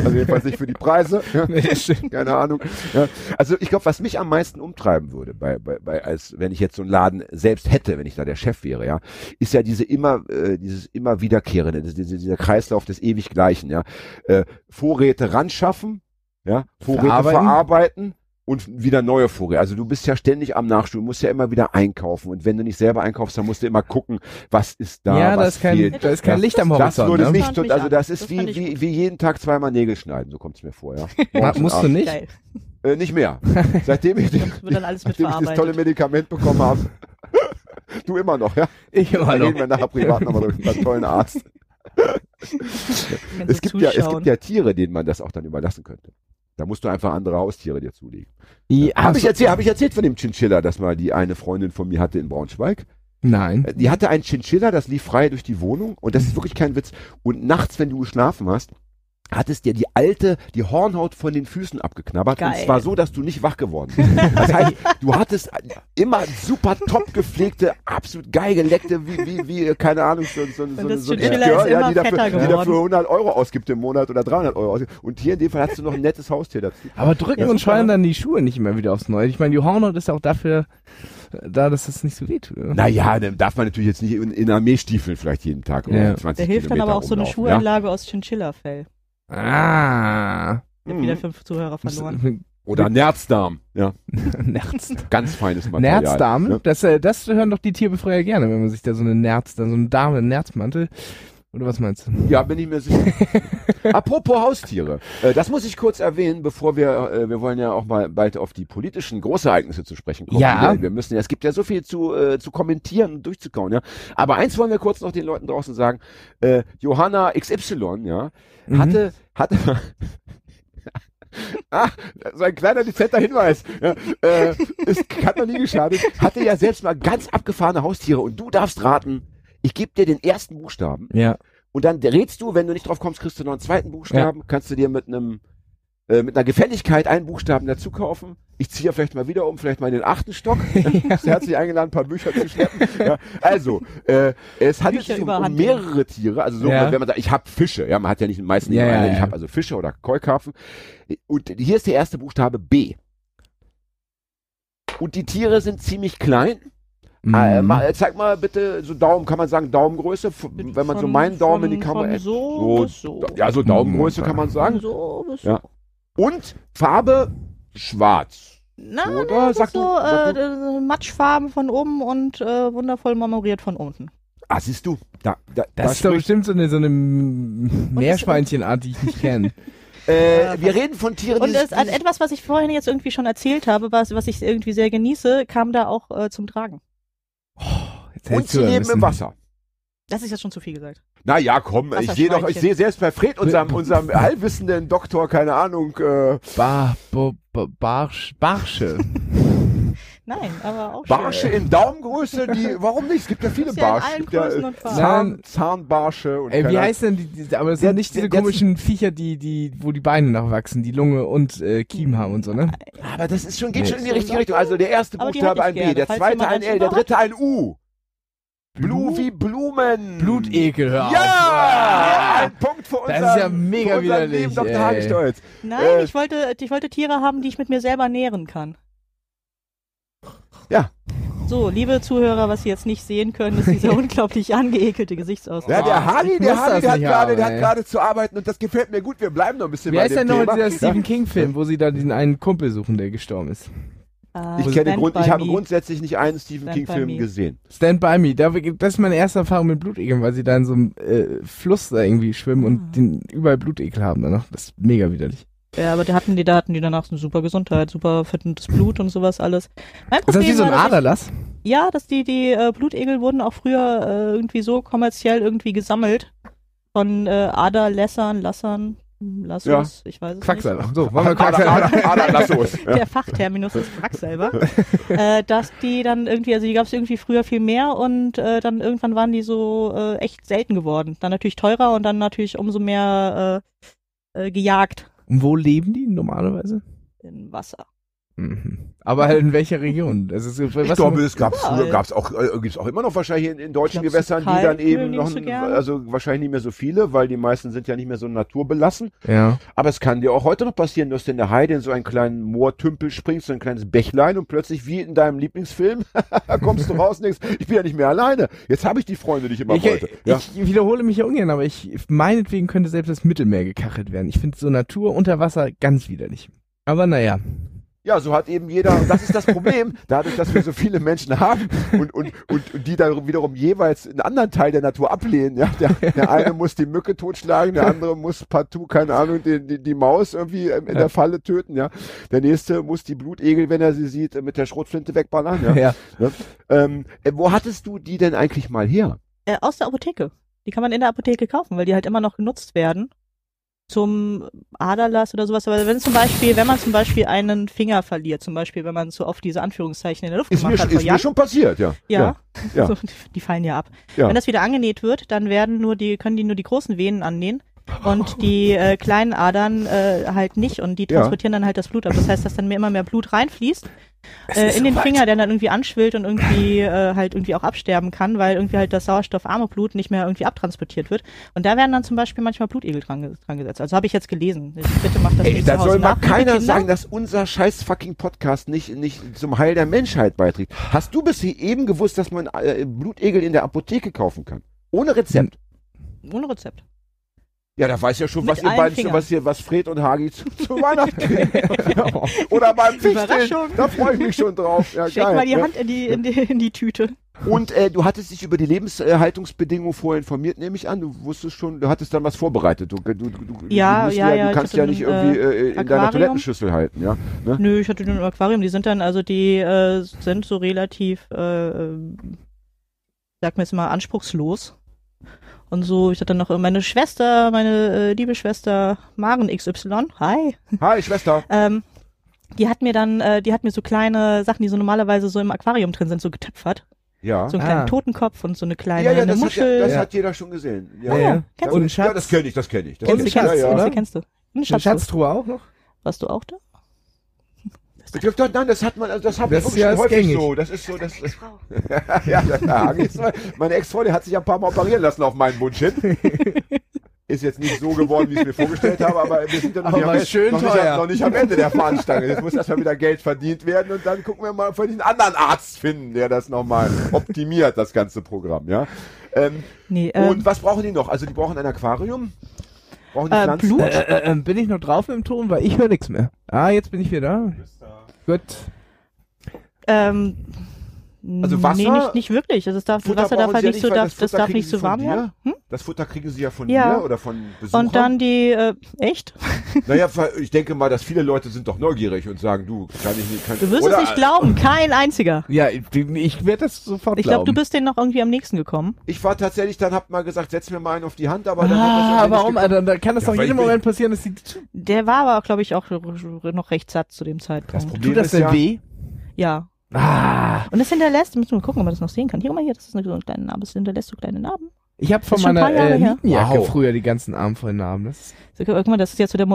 Also jedenfalls nicht für die Preise. Ja. Nee, stimmt. Keine Ahnung. Ja. Also ich glaube, was mich am meisten umtreiben würde, bei, bei, bei, als wenn ich jetzt so einen Laden selbst hätte, wenn ich da der Chef wäre, ja, ist ja diese immer, äh, dieses immer wiederkehrende, diese- dieser Kreislauf des ewig Gleichen, ja. Äh, Vorräte ranschaffen, ja, Vorräte Verarbeiten. verarbeiten, und wieder neue Vorräte. Also du bist ja ständig am Nachstuhl, musst ja immer wieder einkaufen und wenn du nicht selber einkaufst, dann musst du immer gucken, was ist da, ja, da was ist kein, fehlt. da ist kein Ja. Licht am Das Horizont. nur das ne? Licht Fand und also das ist Das wie, wie, wie jeden Tag zweimal Nägel schneiden, so kommt es mir vor, ja. Morgens musst du nicht? Äh, nicht mehr. Seitdem ich, nachdem ich das tolle. Medikament bekommen habe. du immer noch, ja? Ich immer Da noch. reden wir nachher privat nochmal durch einen tollen Arzt. Es gibt, ja, es gibt ja Tiere, denen man das auch dann überlassen könnte. Da musst du einfach andere Haustiere dir zulegen. Ja, Habe ich, so- erzählt, hab ich erzählt von dem Chinchilla, das mal die eine Freundin von mir hatte in Braunschweig? Nein. Äh, Die hatte ein Chinchilla, das lief frei durch die Wohnung und das ist wirklich kein Witz. Und nachts, wenn du geschlafen hast, hat es dir die alte, die Hornhaut von den Füßen abgeknabbert. Und Geil. zwar so, dass du nicht wach geworden bist. Das heißt, du hattest immer super top gepflegte, absolut geil geleckte, wie, wie, wie, keine Ahnung, so, so, so, das so ein Chinchilla It-Girl, ist immer die, dafür, die dafür geworden. 100 Euro ausgibt im Monat oder 300 Euro ausgibt. Und hier in dem Fall hast du noch ein nettes Haustier dazu. Aber drücken Ja, und super. scheuern dann die Schuhe nicht immer wieder aufs Neue. Ich meine, die Hornhaut ist ja auch dafür äh, da, dass das nicht so wehtut. oder? Naja, dann darf man natürlich jetzt nicht in, in Armeestiefeln vielleicht jeden Tag Ja. oder 20 Da hilft dann Kilometer aber auch so eine rumlaufen, Schuhanlage aus Chinchilla-Fell. Ah. Ich wieder fünf Zuhörer verloren. Ja? Oder Nerzdarm. Ja, Nerz. ganz feines Material. Nerzdarm, Ne? das, äh, das hören doch die Tierbefreier gerne, wenn man sich da so eine Nerz, dann so eine Dame, einen Nerzmantel. Oder was meinst du? Ja, bin ich mir sicher. Apropos Haustiere. Äh, das muss ich kurz erwähnen, bevor wir, äh, wir wollen ja auch mal bald auf die politischen Großereignisse zu sprechen kommen. Ja. Wir, wir müssen ja, es gibt ja so viel zu, äh, zu kommentieren und durchzukauen, ja. Aber eins wollen wir kurz noch den Leuten draußen sagen. Äh, Johanna XY, ja, Mhm. hatte, hatte, Ah, so ein kleiner dezenter Hinweis. Ja, äh, es hat noch nie geschadet. Hatte ja selbst mal ganz abgefahrene Haustiere und du darfst raten, ich gebe dir den ersten Buchstaben Ja. und dann rätst du, wenn du nicht drauf kommst, kriegst du noch einen zweiten Buchstaben, kannst du dir mit einem äh, mit einer Gefälligkeit einen Buchstaben dazu kaufen. Ich ziehe vielleicht mal wieder um, vielleicht mal in den achten Stock. Bist herzlich eingeladen, ein paar Bücher zu schleppen. Ja, also, äh, es handelt sich um, um mehrere Tiere. Also so, Ja. wenn man sagt, ich habe Fische. Ja, man hat ja nicht Ja, immer ja, eine. ja. Ich habe also Fische oder Keukarpfen. Und hier ist der erste Buchstabe B. Und die Tiere sind ziemlich klein. Äh, Mhm. mal, zeig mal bitte so Daumen, kann man sagen Daumengröße, wenn man so Von- meinen Daumen in die von- Kamera. von so bis so. Ja, so Daumengröße Mhm. kann man Von sagen. so bis Ja. Und Farbe schwarz. Na, Oder? das ist Sag so du- sag äh, Matschfarben von oben und äh, wundervoll marmoriert von unten. Ah, siehst du, da, da, Das da ist doch bestimmt so eine, so eine Meerschweinchenart, die ich nicht kenne. äh, wir reden von Tieren, Und sich- an etwas, was ich vorhin jetzt irgendwie schon erzählt habe, was, was ich irgendwie sehr genieße, kam da auch äh, zum Tragen. Jetzt und sie leben müssen. im Wasser. Das ist jetzt schon zu viel gesagt. Na ja, komm, ich sehe doch, ich sehe selbst bei Fred, unserem, unserem allwissenden Doktor, keine Ahnung, äh, Bar, bo, bo, Barsch, Barsche. Nein, aber auch Barsche schön. in Daumengröße, die, warum nicht? Es gibt ja viele ja Barsche. allen Es gibt ja, Größen äh. Zahn. Zahnbarsche und Ey, wie heißt denn die, die aber das sind nicht diese komischen Viecher, die, die, wo die Beine nachwachsen, die Lunge und äh, Kiem haben und so, ne? Aber das ist schon, geht Nee. schon in die richtige Richtung. Also der erste Buchstabe ein B, der zweite ein L, der dritte ein U. Blue Blu- wie Blumen. Blutekel, hör auf. Ja! Ein Punkt für Das unseren, ist ja mega widerlich, Dr. Hagestolz. Nein, Äh, ich wollte, ich wollte Tiere haben, die ich mit mir selber nähren kann. Ja. So, liebe Zuhörer, was Sie jetzt nicht sehen können, ist dieser unglaublich angeekelte Gesichtsausdruck. Ja, der Harry, ich der das der hat gerade, der hat gerade zu arbeiten und das gefällt mir gut. Wir bleiben noch ein bisschen Wie bei dem denn nochmal Thema. dieser Stephen King-Film, wo sie da diesen einen Kumpel suchen, der gestorben ist? Ah, Ich kenne Grund, ich habe Me. grundsätzlich nicht einen Stephen Stand King Film Me. gesehen. Stand By Me, da, das ist meine erste Erfahrung mit Blutekeln, weil sie da in so einem äh, Fluss da irgendwie schwimmen Ah. und den überall Blutekel haben danach. Das ist mega widerlich. Ja, aber da hatten die, da hatten die danach eine super Gesundheit, super fettendes Blut und sowas alles. Mein Ist das wie so ein ich- Aderlass? Ja, dass die, die äh, Blutegel wurden auch früher äh, irgendwie so kommerziell irgendwie gesammelt. Von äh, Aderlässern, Lassern, hm, Lassos, ich weiß es Quacksalber. nicht. So, wollen wir Quacksalber? Los. Ja. Der Fachterminus ist Quacksalber. äh, dass die dann irgendwie, also die gab es irgendwie früher viel mehr und äh, dann irgendwann waren die so äh, echt selten geworden. Dann natürlich teurer und dann natürlich umso mehr äh, äh, gejagt Und wo leben die normalerweise? in Wasser. Mhm. Aber halt in welcher Region? Das ist, Ich was glaube, es gab früher, gab's auch, äh, gibt's auch immer noch wahrscheinlich in, in deutschen Ich glaub, so Gewässern, die dann eben noch, so also wahrscheinlich nicht mehr so viele, weil die meisten sind ja nicht mehr so naturbelassen. ja. Aber es kann dir auch heute noch passieren, dass du in der Heide in so einen kleinen Moortümpel springst, so ein kleines Bächlein und plötzlich wie in deinem Lieblingsfilm kommst du raus und denkst, ich bin ja nicht mehr alleine. Jetzt habe ich die Freunde, die ich immer Ich, wollte. Ja. ich wiederhole mich ja ungern, aber ich meinetwegen könnte selbst das Mittelmeer gekachelt werden. Ich finde so Natur unter Wasser ganz widerlich. Aber naja. Ja, so hat eben jeder, und das ist das Problem, dadurch, dass wir so viele Menschen haben und, und, und, und die dann wiederum jeweils einen anderen Teil der Natur ablehnen. Ja, der, der eine muss die Mücke totschlagen, der andere muss partout, keine Ahnung, die, die, die Maus irgendwie ähm, in der Falle töten. Ja, der nächste muss die Blutegel, wenn er sie sieht, äh, mit der Schrotflinte wegballern. Ja. Ja. Ja. Ähm, äh, wo hattest du die denn eigentlich mal her? Äh, aus der Apotheke. Die kann man in der Apotheke kaufen, weil die halt immer noch genutzt werden. Zum Aderlass oder sowas. Aber wenn zum Beispiel, wenn man zum Beispiel einen Finger verliert, zum Beispiel, wenn man so oft diese Anführungszeichen in der Luft Ist mir, gemacht hat vor ist mir Jahren. schon passiert, ja. Ja. ja. So, die, fallen ja ab. Ja. Wenn das wieder angenäht wird, dann werden nur die, können die nur die großen Venen annähen und die äh, kleinen Adern äh, halt nicht und die Ja. transportieren dann halt das Blut ab. Das heißt, dass dann mehr, immer mehr Blut reinfließt äh, in den soweit. Finger, der dann irgendwie anschwillt und irgendwie äh, halt irgendwie auch absterben kann, weil irgendwie halt das sauerstoffarme Blut nicht mehr irgendwie abtransportiert wird. Und da werden dann zum Beispiel manchmal Blutegel dran, dran gesetzt. Also habe ich jetzt gelesen. Ich, bitte macht das Ey, nicht da soll mal keiner sagen, dass unser scheiß fucking Podcast nicht, nicht zum Heil der Menschheit beiträgt. Hast du bis hier eben gewusst, dass man äh, Blutegel in der Apotheke kaufen kann? Ohne Rezept? Ohne Rezept. Ja, da weiß ja schon, Mit was ihr beiden, Fingern. was hier, was Fred und Hagi zu, zu Weihnachten kriegen. Oder beim Fichteln. Da freue ich mich schon drauf. Ja, Steck geil. mal die ja. Hand in die, in die, in die Tüte. Und äh, du hattest dich über die Lebenshaltungsbedingungen vorher informiert, nehme ich an. Du wusstest schon, du hattest dann was vorbereitet. Du, du, du, Ja, musst ja, ja, Du kannst ja ein, nicht irgendwie äh, in deiner. Toilettenschüssel halten, ja. Ne? Nö, ich hatte den im Aquarium. Die sind dann, also die äh, sind so relativ, äh, äh, sag mir jetzt mal, anspruchslos. Und so, ich hatte noch meine Schwester, meine äh, liebe Schwester Maren XY, hi, Hi, Schwester. ähm, die hat mir dann, äh, die hat mir so kleine Sachen, die so normalerweise so im Aquarium drin sind, so getöpfert. Ja. So einen Ah. kleinen Totenkopf und so eine kleine ja, ja, eine das, hat, Muschel. ja, das Ja. hat jeder schon gesehen. Ja, Ja, ja. ja. Kennst Und ja, Schatz. das kenne ich, das kenne ich. Das kennst kenn du, kennst, ja, du, ja. kennst du? Eine Eine Schatztruhe. Schatztruhe auch noch? Warst du auch da? Glaub, Nein, das hat man, also das hat man Das ist wirklich ja häufig gängig. so. Das ist so, das, ja, das, ja, meine Ex-Frau, die hat sich ein paar Mal operieren lassen auf meinen Wunsch hin. Ist jetzt nicht so geworden, wie ich es mir vorgestellt habe, aber wir sind ja noch, nicht am, Ende- schön noch, nicht, teuer. am- noch nicht am Ende der Fahnenstange. Jetzt muss erstmal wieder Geld verdient werden und dann gucken wir mal, ob wir einen anderen Arzt finden, der das nochmal optimiert, das ganze Programm, ja. Ähm, Nee, ähm, und was brauchen die noch? Also die brauchen ein Aquarium? Brauchen die Äh, Pflanzen? Blut? Äh, äh, äh, bin ich noch drauf im Ton, weil ich höre nichts mehr. Ah, jetzt bin ich wieder da. Gut. Ähm, Also Wasser- Nee, nicht, nicht wirklich. Also es darf, Futter Wasser darf halt nicht so, darf, das Futter darf nicht so warm werden. Hm? Das Futter kriegen sie ja von Ja. dir oder von Besuchern. Und dann die, äh, echt? Naja, ich denke mal, dass viele Leute sind doch neugierig und sagen, du, kann ich nicht, kann Du wirst es nicht glauben, kein einziger. Ja, ich, ich werde das sofort Ich glaube, du bist denen noch irgendwie am nächsten gekommen. Ich war tatsächlich, dann hab mal gesagt, setz mir mal einen auf die Hand, aber dann hat das Ah, warum? geklappt. Alter, da kann das Ja, doch jeden Moment passieren, dass die. Der war aber, glaube ich, auch noch recht satt zu dem Das Zeitpunkt. Problem Tut das denn ja, weh? Ja. Ah, Und es hinterlässt, müssen wir gucken, ob wir das noch sehen kann. Hier, guck mal hier, das ist eine, so eine kleine Narbe. Es hinterlässt so kleine Narben. Ich habe von meiner äh, her. Nietenjacke Wow. früher die ganzen Arme voll Narben. Das So, guck mal, das ist jetzt so der,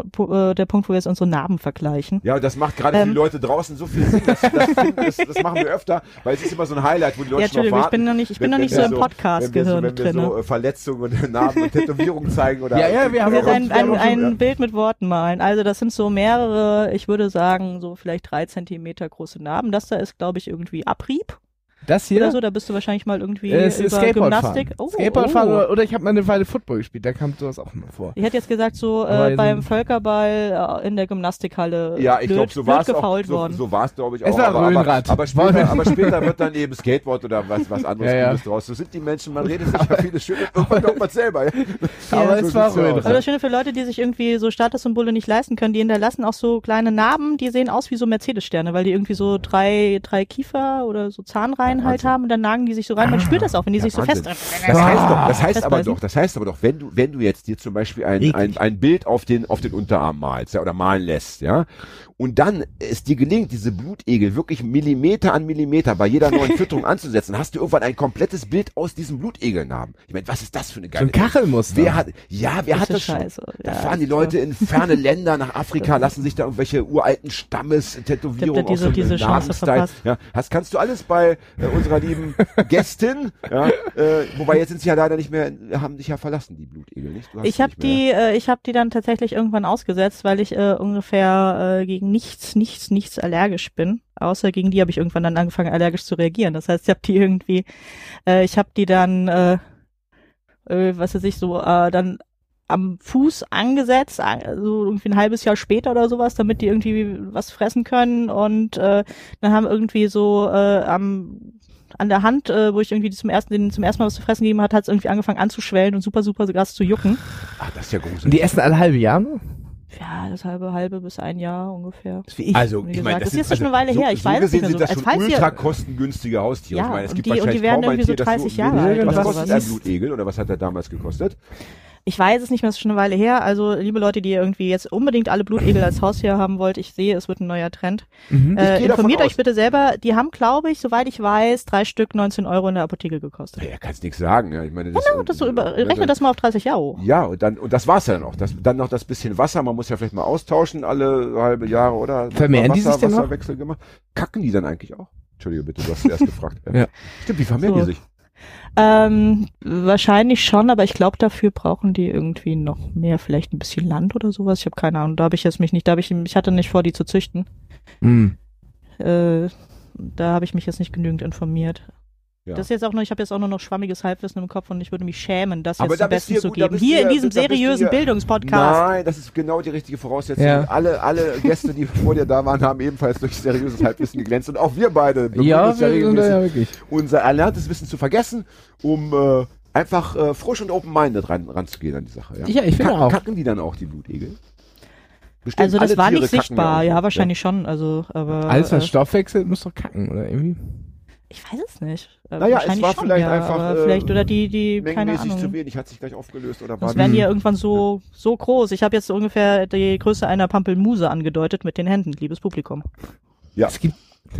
äh, der Punkt, wo wir jetzt unsere Narben vergleichen. Ja, das macht gerade für Ähm. die Leute draußen so viel Sinn. Das, das, finden- das, das machen wir öfter, weil es ist immer so ein Highlight, wo die Leute Ja, schon Entschuldigung, noch ich warten. bin noch nicht, ich bin wenn- noch nicht so im wenn wir Podcast-Gehirn wenn wir drin. so äh, Verletzungen und Narben und Tätowierungen zeigen oder Ja, ja, wir haben Jetzt auch- ein, ein, ein Bild mit Worten malen. Also das sind so mehrere, ich würde sagen, so vielleicht drei Zentimeter große Narben. Das da ist, glaube ich, irgendwie Abrieb Das hier? oder so. Da bist du wahrscheinlich mal irgendwie äh, über Skateboardfahren. Gymnastik. Oh, Skateboardfahren oh. oder, oder ich habe mal eine Weile Football gespielt, da kam sowas auch immer vor. Ich hätte jetzt gesagt, so Aber äh, beim Völkerball äh, in der Gymnastikhalle Ja, ich glaube, so war es auch. gefault So, worden. so war es, glaube ich, Es auch. war aber, aber, Röhnrad. aber, später, aber später wird dann eben Skateboard oder was, was anderes Ja, ja. Gutes draus. So sind die Menschen, man redet sich ja viele schöne, irgendwann glaubt man selber. Ja. Aber so es war. Röhnrad. Aber das Schöne für Leute, die sich irgendwie so Statussymbole nicht leisten können, die hinterlassen auch so kleine Narben, die sehen aus wie so Mercedes-Sterne, weil die irgendwie so drei, drei Kiefer oder so Zahnreihen Ja, halt haben und dann nagen die sich so rein. Man spürt das auch, wenn die Ja, sich so Wahnsinn. fest. Das heißt doch, das heißt aber doch, das heißt aber doch, wenn du, wenn du jetzt dir zum Beispiel ein, ein, ein Bild auf den, auf den Unterarm malst, ja, oder malen lässt, ja, und dann es dir gelingt, diese Blutegel wirklich Millimeter an Millimeter bei jeder neuen Fütterung anzusetzen, hast du irgendwann ein komplettes Bild aus diesen Blutegeln haben. Ich meine, was ist das für eine So geile ein Kachelmuster. Wer hat, ja, wer hat das schon? scheiße. Da Ja, fahren die Leute in ferne Länder nach Afrika, lassen sich da irgendwelche uralten Stammestätowierungen Diese- auf so diese Chance verpasst. Ja, das kannst du alles bei äh, unserer lieben Gästin, ja, äh, wobei jetzt sind sie ja leider nicht mehr, haben dich ja verlassen, die Blutegel, nicht? Hast Ich habe die, äh, ich habe die dann tatsächlich irgendwann ausgesetzt, weil ich äh, ungefähr äh, gegen nichts, nichts, nichts allergisch bin. Außer gegen die habe ich irgendwann dann angefangen allergisch zu reagieren. Das heißt, ich habe die irgendwie, äh, ich habe die dann, äh, äh, was weiß ich so, äh, dann am Fuß angesetzt, also irgendwie ein halbes Jahr später oder sowas, damit die irgendwie was fressen können und äh, dann haben irgendwie so äh, am an der Hand, äh, wo ich irgendwie zum ersten, den zum ersten Mal was zu fressen gegeben hat, hat es irgendwie angefangen anzuschwellen und super, super krass zu jucken. Ach, das ist ja Und gruselig. die essen alle halbe Jahr nur? Ja, das halbe, halbe bis ein Jahr ungefähr. Das ist wie ich. Also, wie ich meine, das sind- ist jetzt schon eine Weile so, her. Ich so weiß es gesehen nicht mehr sind so. das Als schon ultra kostengünstige Haustiere. Ja, ich meine, es und gibt die- und die wahrscheinlich werden irgendwie so Tier, das 30 Jahre alt Was kostet ein Blutegel oder was hat er damals gekostet? Ich weiß es nicht mehr, das ist schon eine Weile her. Also, liebe Leute, die irgendwie jetzt unbedingt alle Blutegel als Haustier haben wollt, ich sehe, es wird ein neuer Trend. Mhm. Äh, informiert aus. euch bitte selber. Die haben, glaube ich, soweit ich weiß, drei Stück 19 Euro in der Apotheke gekostet. Ja, kannst nichts sagen. Ja, ich meine, das, Genau, das so über, rechne das mal auf 30 Jahre hoch. Ja, und dann, und das war's ja dann auch. Das, dann noch das bisschen Wasser, man muss ja vielleicht mal austauschen alle halbe Jahre, oder? Vermehren die sich denn noch? Wasserwechsel gemacht. Kacken die dann eigentlich auch? Entschuldige bitte, du hast zuerst gefragt. Ja. Stimmt, wie vermehren So. die sich? Ähm, wahrscheinlich schon, aber ich glaube, dafür brauchen die irgendwie noch mehr, vielleicht ein bisschen Land oder sowas. Ich habe keine Ahnung. Da habe ich jetzt mich nicht, da habe ich, ich hatte nicht vor, die zu züchten. Mhm. Äh, da habe ich mich jetzt nicht genügend informiert. Ja. Das ist jetzt auch noch, ich habe jetzt auch nur noch schwammiges Halbwissen im Kopf und ich würde mich schämen, das Aber jetzt da zum Besten ja zu geben. Hier ja- in diesem seriösen ja- Bildungspodcast. Nein, das ist genau die richtige Voraussetzung. Ja. Alle, alle Gäste, die vor dir da waren, haben ebenfalls durch seriöses Halbwissen geglänzt. Und auch wir beide Ja, uns ja wir sind da regelmäßig, ja wirklich. unser erlerntes Wissen zu vergessen, um äh, einfach äh, frisch und open-minded ran, ranzugehen an die Sache. Ja, Ja, ich finde auch. Kacken die dann auch, die Blutegel? Bestimmt Also das war Tiere nicht sichtbar, ja, ja, wahrscheinlich schon. Also, aber Alles, was äh, Stoffwechselt, muss doch kacken, oder irgendwie? Ich weiß es nicht. Äh, Naja, es wahrscheinlich war schon, vielleicht ja, einfach, äh, vielleicht oder die, die keine Mengenmäßig zu Ahnung. wenig, hat sich gleich aufgelöst oder war Sonst werden die ja irgendwann so so groß. Ich habe jetzt ungefähr die Größe einer Pampelmuse angedeutet mit den Händen, liebes Publikum. Ja. Es gibt,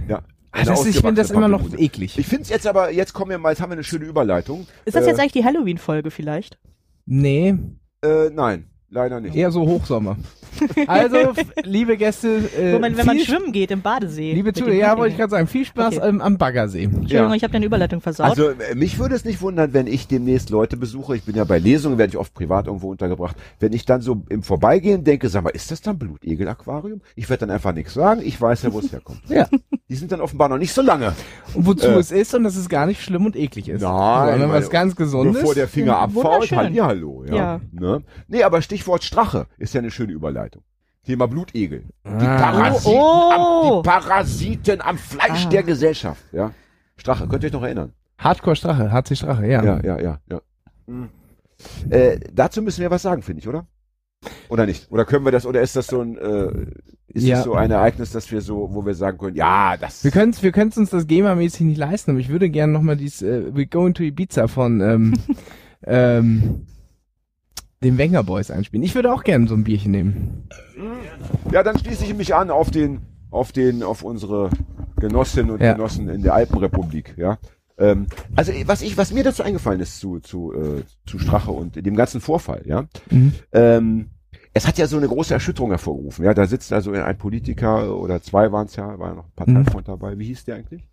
ja. Ah, das ist, ich finde das immer noch eklig. Ich finde es jetzt aber, jetzt kommen wir mal, jetzt haben wir eine schöne Überleitung. Ist das Äh, jetzt eigentlich die Halloween-Folge vielleicht? Nee, Äh, nein, leider nicht. eher so Hochsommer. Also, liebe Gäste, äh, Wo man, wenn man schwimmen geht im Badesee. liebe Zuhörer, ja, wollte ich gerade sagen, viel Spaß Okay. am Baggersee. Entschuldigung, Ja. ich habe deine Überleitung versaut. Also äh, mich würde es nicht wundern, wenn ich demnächst Leute besuche. Ich bin ja bei Lesungen, werde ich oft privat irgendwo untergebracht. Wenn ich dann so im Vorbeigehen denke, sag mal, ist das dann Blutegel-Aquarium? Ich werde dann einfach nichts sagen. Ich weiß ja, wo es herkommt. Ja. Die sind dann offenbar noch nicht so lange. Und wozu Äh. es ist und dass es gar nicht schlimm und eklig ist. Nein, Sondern was ganz Gesundes. Bevor der Finger Ja, abfault, wunderschön. Hallihallo. Ja. Ja. Ne? Nee, aber Stichwort Strache ist ja eine schöne Überleitung. Thema Blutegel. Die, Ah. Parasiten, Oh, oh. Am, die Parasiten am Fleisch Ah. der Gesellschaft. Ja. Strache, könnt ihr euch noch erinnern? Hardcore Strache, HC Strache, ja. Ja, ja, ja, ja. Hm. Äh, dazu müssen wir was sagen, finde ich, oder? Oder nicht? Oder können wir das, oder ist das so ein, äh, ist Ja. das so ein Ereignis, dass wir so, wo wir sagen können, ja, das. Wir können wir können's uns das GEMA-mäßig nicht leisten, aber ich würde gerne nochmal dieses äh, We Going to Ibiza von ähm, ähm, den Wenger Boys einspielen. Ich würde auch gerne so ein Bierchen nehmen. Ja, dann schließe ich mich an auf den, auf den, auf unsere Genossinnen und Ja. Genossen in der Alpenrepublik, ja. Ähm, also was ich, was mir dazu eingefallen ist zu, zu, äh, zu Strache und dem ganzen Vorfall, ja. Mhm. Ähm, es hat ja so eine große Erschütterung hervorgerufen, ja. Da sitzt also ein Politiker oder zwei waren es ja, war ja noch ein Parteifreund dabei. Wie hieß der eigentlich?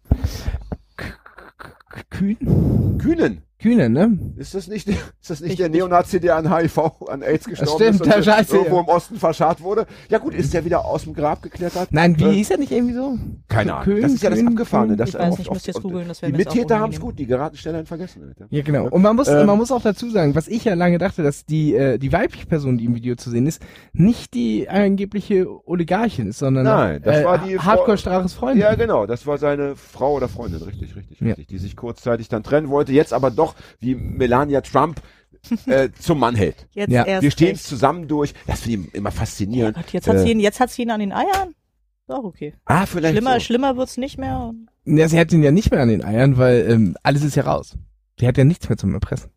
Kühn? Kühnen. Kühne, ne? Ist das nicht, ist das nicht Ich- der Neonazi, der an HIV, an AIDS gestorben stimmt, ist und Scheiße, irgendwo ja. im Osten verscharrt wurde? Ja gut, ist der wieder aus dem Grab geklettert? Nein, wie Äh, hieß er nicht irgendwie so? Keine Ahnung. Kühn, das ist ja das Abgefahrene. Das Ich weiß oft- nicht, ich muss oft- jetzt googeln, das wäre Die Mittäter haben es gut, die geraten schneller in Vergessen. Alter. Ja, genau. Und man muss, Ähm, man muss auch dazu sagen, was ich ja lange dachte, dass die, äh, die weibliche Person, die im Video zu sehen ist, nicht die angebliche Oligarchin ist, sondern Nein, das äh, war die Frau- Hardcore-Straches Freundin. Ja, genau, das war seine Frau oder Freundin, richtig, richtig, Ja. richtig, die sich kurzzeitig dann trennen wollte, jetzt aber doch, wie Melania Trump, äh, zum Mann hält. Jetzt Ja, erst Wir stehen recht. zusammen durch. Das finde ich immer faszinierend. Gott, jetzt hat Äh, sie ihn, jetzt hat sie ihn an den Eiern. Ist auch okay. Ah, vielleicht Schlimmer, so. schlimmer wird's nicht mehr. Ja, sie hat ihn ja nicht mehr an den Eiern, weil ähm, alles ist ja raus. Sie hat ja nichts mehr zum Erpressen.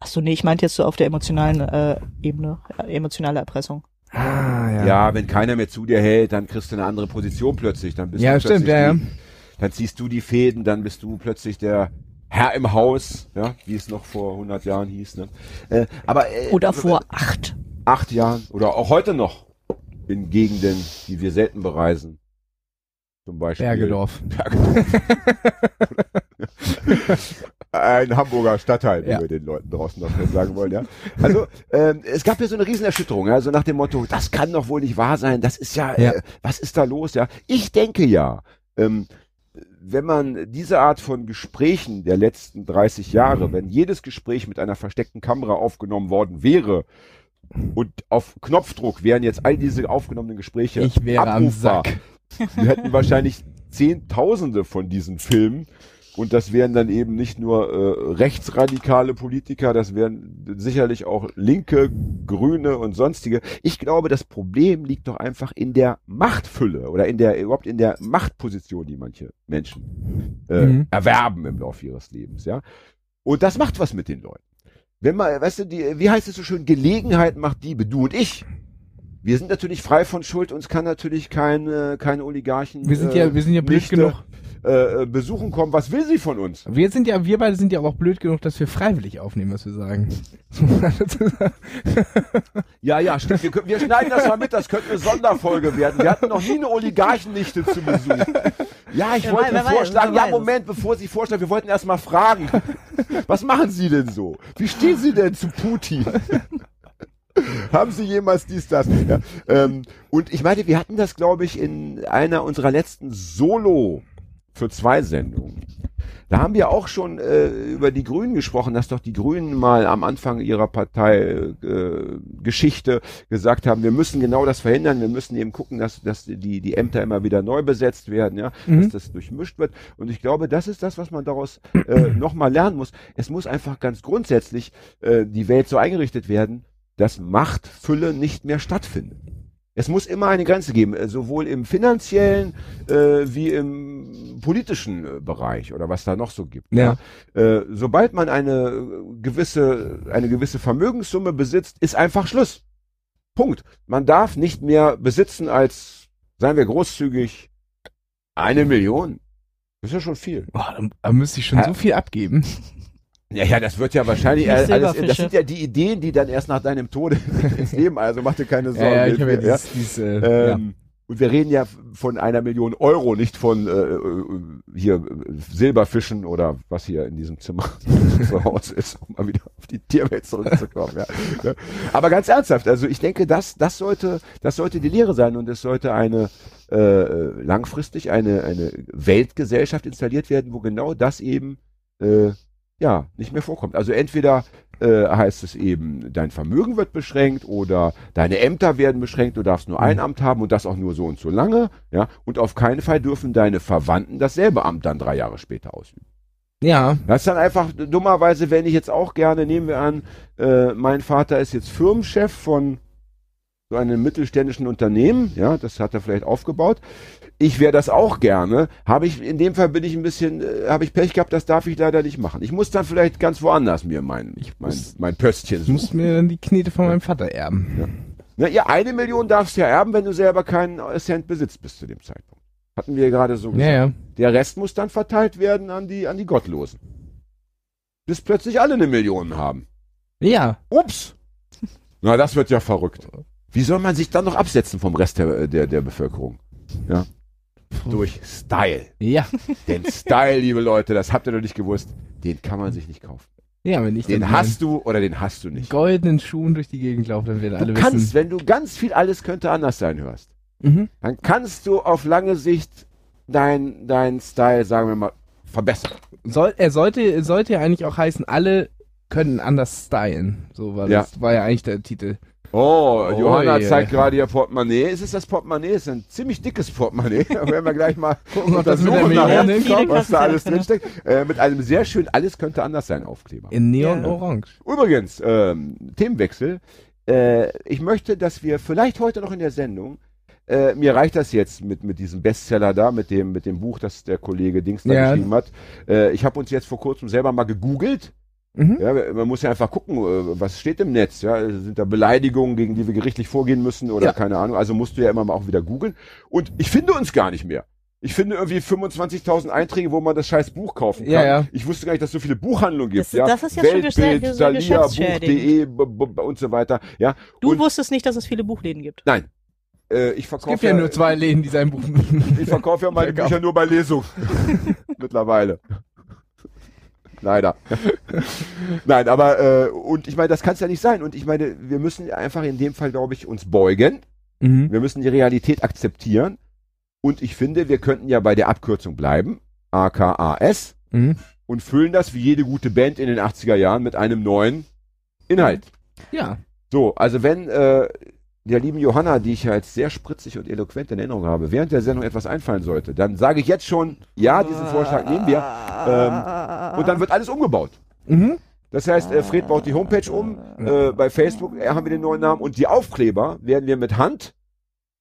Ach so, nee, ich meinte jetzt so auf der emotionalen äh, Ebene, ja, emotionale Erpressung. Ah, ja. Ja, wenn keiner mehr zu dir hält, dann kriegst du eine andere Position plötzlich. Dann bist Ja, du stimmt, plötzlich ja, die, Dann ziehst du die Fäden, dann bist du plötzlich der Herr im Haus, ja, wie es noch vor 100 Jahren hieß. Ne? Äh, aber äh, Oder vor acht. acht Jahren oder auch heute noch in Gegenden, die wir selten bereisen. Zum Beispiel Bergedorf. Bergedorf. Ein Hamburger Stadtteil, wie Ja. wir den Leuten draußen noch sagen wollen, ja. Also, ähm, es gab ja so eine Riesenerschütterung, ja, so nach dem Motto, das kann doch wohl nicht wahr sein, das ist ja, Ja. Äh, was ist da los, ja. Ich denke ja, ähm, wenn man diese Art von Gesprächen der letzten 30 Jahre, wenn jedes Gespräch mit einer versteckten Kamera aufgenommen worden wäre, Und auf Knopfdruck wären jetzt all diese aufgenommenen Gespräche Ich wäre am abrufbar. Sack. Wir hätten wahrscheinlich Zehntausende von diesen Filmen. Und das wären dann eben nicht nur äh, rechtsradikale Politiker, das wären sicherlich auch Linke, Grüne und sonstige. Ich glaube, das Problem liegt doch einfach in der Machtfülle oder in der überhaupt in der Machtposition, die manche Menschen äh, Mhm. erwerben im Laufe ihres Lebens, ja. Und das macht was mit den Leuten. Wenn man, weißt du, die, wie heißt es so schön, Gelegenheit macht Diebe, du und ich. Wir sind natürlich frei von Schuld, uns kann natürlich kein, äh, kein Oligarchen Wir sind äh, ja, wir sind ja blöd genug. Äh, äh, besuchen kommen. Was will sie von uns? Wir sind ja, wir beide sind ja auch blöd genug, dass wir freiwillig aufnehmen, was wir sagen. Ja, ja, stimmt. Wir, können- wir schneiden das mal mit, das könnte eine Sonderfolge werden. Wir hatten noch nie eine Oligarchennichte zu Besuch. Ja, ich Wer wollte weiß, vorschlagen, ja. Moment, bevor Sie vorschlagen, wir wollten erst mal fragen. Was machen Sie denn so? Wie stehen Sie denn zu Putin? Haben Sie jemals dies, das? Ja, ähm, und ich meine, wir hatten das, glaube ich, in einer unserer letzten Solo für zwei Sendungen. Da haben wir auch schon äh, über die Grünen gesprochen, dass doch die Grünen mal am Anfang ihrer Partei äh, gesagt haben, wir müssen genau das verhindern, wir müssen eben gucken, dass, dass die, die Ämter immer wieder neu besetzt werden, ja, Mhm. dass das durchmischt wird. Und ich glaube, das ist das, was man daraus äh, nochmal lernen muss. Es muss einfach ganz grundsätzlich äh, die Welt so eingerichtet werden, dass Machtfülle nicht mehr stattfindet. Es muss immer eine Grenze geben, äh, sowohl im finanziellen äh, wie im politischen äh, Bereich oder was da noch so gibt. Ja. Äh, sobald man eine äh, gewisse eine gewisse Vermögenssumme besitzt, ist einfach Schluss. Punkt. Man darf nicht mehr besitzen als, seien wir großzügig, eine Million. Das ist ja schon viel. Boah, da, da müsste ich schon Ja. so viel abgeben. Ja, ja, das wird ja wahrscheinlich alles, das sind ja die Ideen, die dann erst nach deinem Tode ins Leben, also mach dir keine Sorgen. Ja, ja, ich Ja. dieses, dieses äh. Ähm, Und wir reden ja von einer Million Euro, nicht von äh, äh, hier Silberfischen oder was hier in diesem Zimmer zu Hause ist, um mal wieder auf die Tierwelt zurückzukommen. Ja. Aber ganz ernsthaft, also ich denke, das, das sollte, das sollte die Lehre sein und es sollte eine äh, langfristig eine, eine Weltgesellschaft installiert werden, wo genau das eben äh, ja nicht mehr vorkommt. Also entweder äh, heißt es eben, dein Vermögen wird beschränkt oder deine Ämter werden beschränkt, du darfst nur ein Amt haben und das auch nur so und so lange, ja, und auf keinen Fall dürfen deine Verwandten dasselbe Amt dann drei Jahre später ausüben. ja, Das ist dann einfach, dummerweise, wenn ich jetzt auch gerne, nehmen wir an, äh, mein Vater ist jetzt Firmenchef von so einem mittelständischen Unternehmen, ja, das hat er vielleicht aufgebaut. Ich wäre das auch gerne. Habe ich, in dem Fall bin ich ein bisschen, äh, habe ich Pech gehabt, das darf ich leider nicht machen. Ich muss dann vielleicht ganz woanders mir mein, mein, muss- mein Pöstchen ich muss mir dann die Knete von meinem Vater erben. Na, ja, eine Million darfst du ja erben, wenn du selber keinen Cent besitzt bis zu dem Zeitpunkt. Hatten wir gerade so Ja, gesagt. ja. Der Rest muss dann verteilt werden an die, an die Gottlosen. Bis plötzlich alle eine Million haben. Ja. Ups! Na, das wird ja verrückt. Wie soll man sich dann noch absetzen vom Rest der, der, der Bevölkerung? Ja. Durch Style. Ja. Den Style, liebe Leute, das habt ihr noch nicht gewusst, den kann man sich nicht kaufen. Ja, wenn ich Den hast du oder den hast du nicht. goldenen Schuhen durch die Gegend laufe, dann werden Du alle kannst, wissen. wenn du ganz viel alles könnte anders sein hörst, Mhm. dann kannst du auf lange Sicht dein, dein Style, sagen wir mal, verbessern. Soll, er sollte, sollte ja eigentlich auch heißen, alle können anders stylen. So war Ja. das, war ja eigentlich der Titel. Oh, Oh, Johanna je. zeigt gerade ihr Portemonnaie. Ist es das Portemonnaie? Es ist ein ziemlich dickes Portemonnaie. Da werden wir gleich mal Gucken, ob das nachher, hinkommt. was da alles drinsteckt. Äh, mit einem sehr schön, alles könnte anders sein Aufkleber. In Neon Ja. Orange. Übrigens, ähm, Themenwechsel. Äh, ich möchte, dass wir vielleicht heute noch in der Sendung, äh, mir reicht das jetzt mit, mit diesem Bestseller da, mit dem, mit dem Buch, das der Kollege Dings da Ja. geschrieben hat. Äh, ich habe uns jetzt vor kurzem selber mal gegoogelt. Mhm. Ja, man muss ja einfach gucken, äh, was steht im Netz. Ja? Sind da Beleidigungen, gegen die wir gerichtlich vorgehen müssen oder Ja. keine Ahnung. Also musst du ja immer mal auch wieder googeln. Und ich finde uns gar nicht mehr. Ich finde irgendwie 25.000 Einträge, wo man das scheiß Buch kaufen kann. Ja, ja. Ich wusste gar nicht, dass es so viele Buchhandlungen gibt. Das- ja? das ist ja schon Weltbild, Thalia, geschäftsschädigend. Buch.de und so weiter. Ja, Du und, wusstest nicht, dass es viele Buchläden gibt. nein. Äh, ich Es verkaufe gibt ja nur zwei Läden, die sein Buch. ich verkaufe ja meine. Bücher nur bei Lesung. Mittlerweile. Leider. Nein, aber äh, und ich meine, das kann es ja nicht sein. Und ich meine, wir müssen einfach in dem Fall, glaube ich, uns beugen. mhm. Wir müssen die Realität akzeptieren. Und ich finde, wir könnten ja bei der Abkürzung bleiben, AKAS, Mhm. und füllen das wie jede gute Band in den 80er Jahren mit einem neuen Inhalt. Ja. So, also wenn äh, der lieben Johanna, die ich ja als sehr spritzig und eloquent in Erinnerung habe, während der Sendung etwas einfallen sollte, dann sage ich jetzt schon, ja, diesen Vorschlag nehmen wir. Ähm, und dann wird alles umgebaut. Mhm. Das heißt, äh, Fred baut die Homepage um, äh, bei Facebook äh, haben wir den neuen Namen und die Aufkleber werden wir mit Hand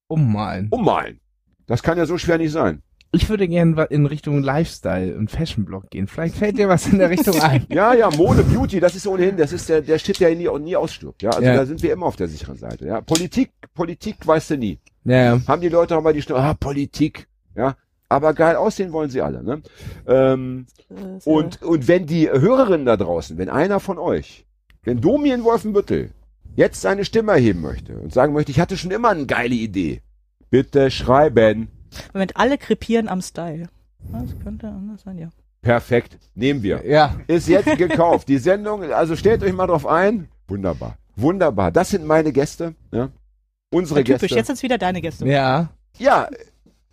Ummalen. ummalen. Das kann ja so schwer nicht sein. Ich würde gerne in Richtung Lifestyle und Fashion-Blog gehen. Vielleicht fällt dir was in der Richtung ein. Ja, ja, Mode, Beauty, das ist ohnehin, das ist der, der Shit, der nie, nie ausstirbt. Ja, also Ja. da sind wir immer auf der sicheren Seite. Ja, Politik, Politik weißt du nie. Ja. Haben die Leute auch mal die Stimme, ah, Politik, ja. Aber geil aussehen wollen sie alle, ne? Ähm, Äh, ja- und, und wenn die Hörerinnen da draußen, wenn einer von euch, wenn Domi in Wolfenbüttel jetzt seine Stimme erheben möchte und sagen möchte, ich hatte schon immer eine geile Idee, bitte schreiben. Moment, alle krepieren am Style. Das könnte anders sein, ja. Perfekt, nehmen wir. Ja. Ist jetzt gekauft. Die Sendung, also stellt euch mal drauf ein. Wunderbar. Wunderbar. Das sind meine Gäste, ja. Unsere Ja, typisch, Gäste. jetzt sind wieder deine Gäste. Ja. Ja,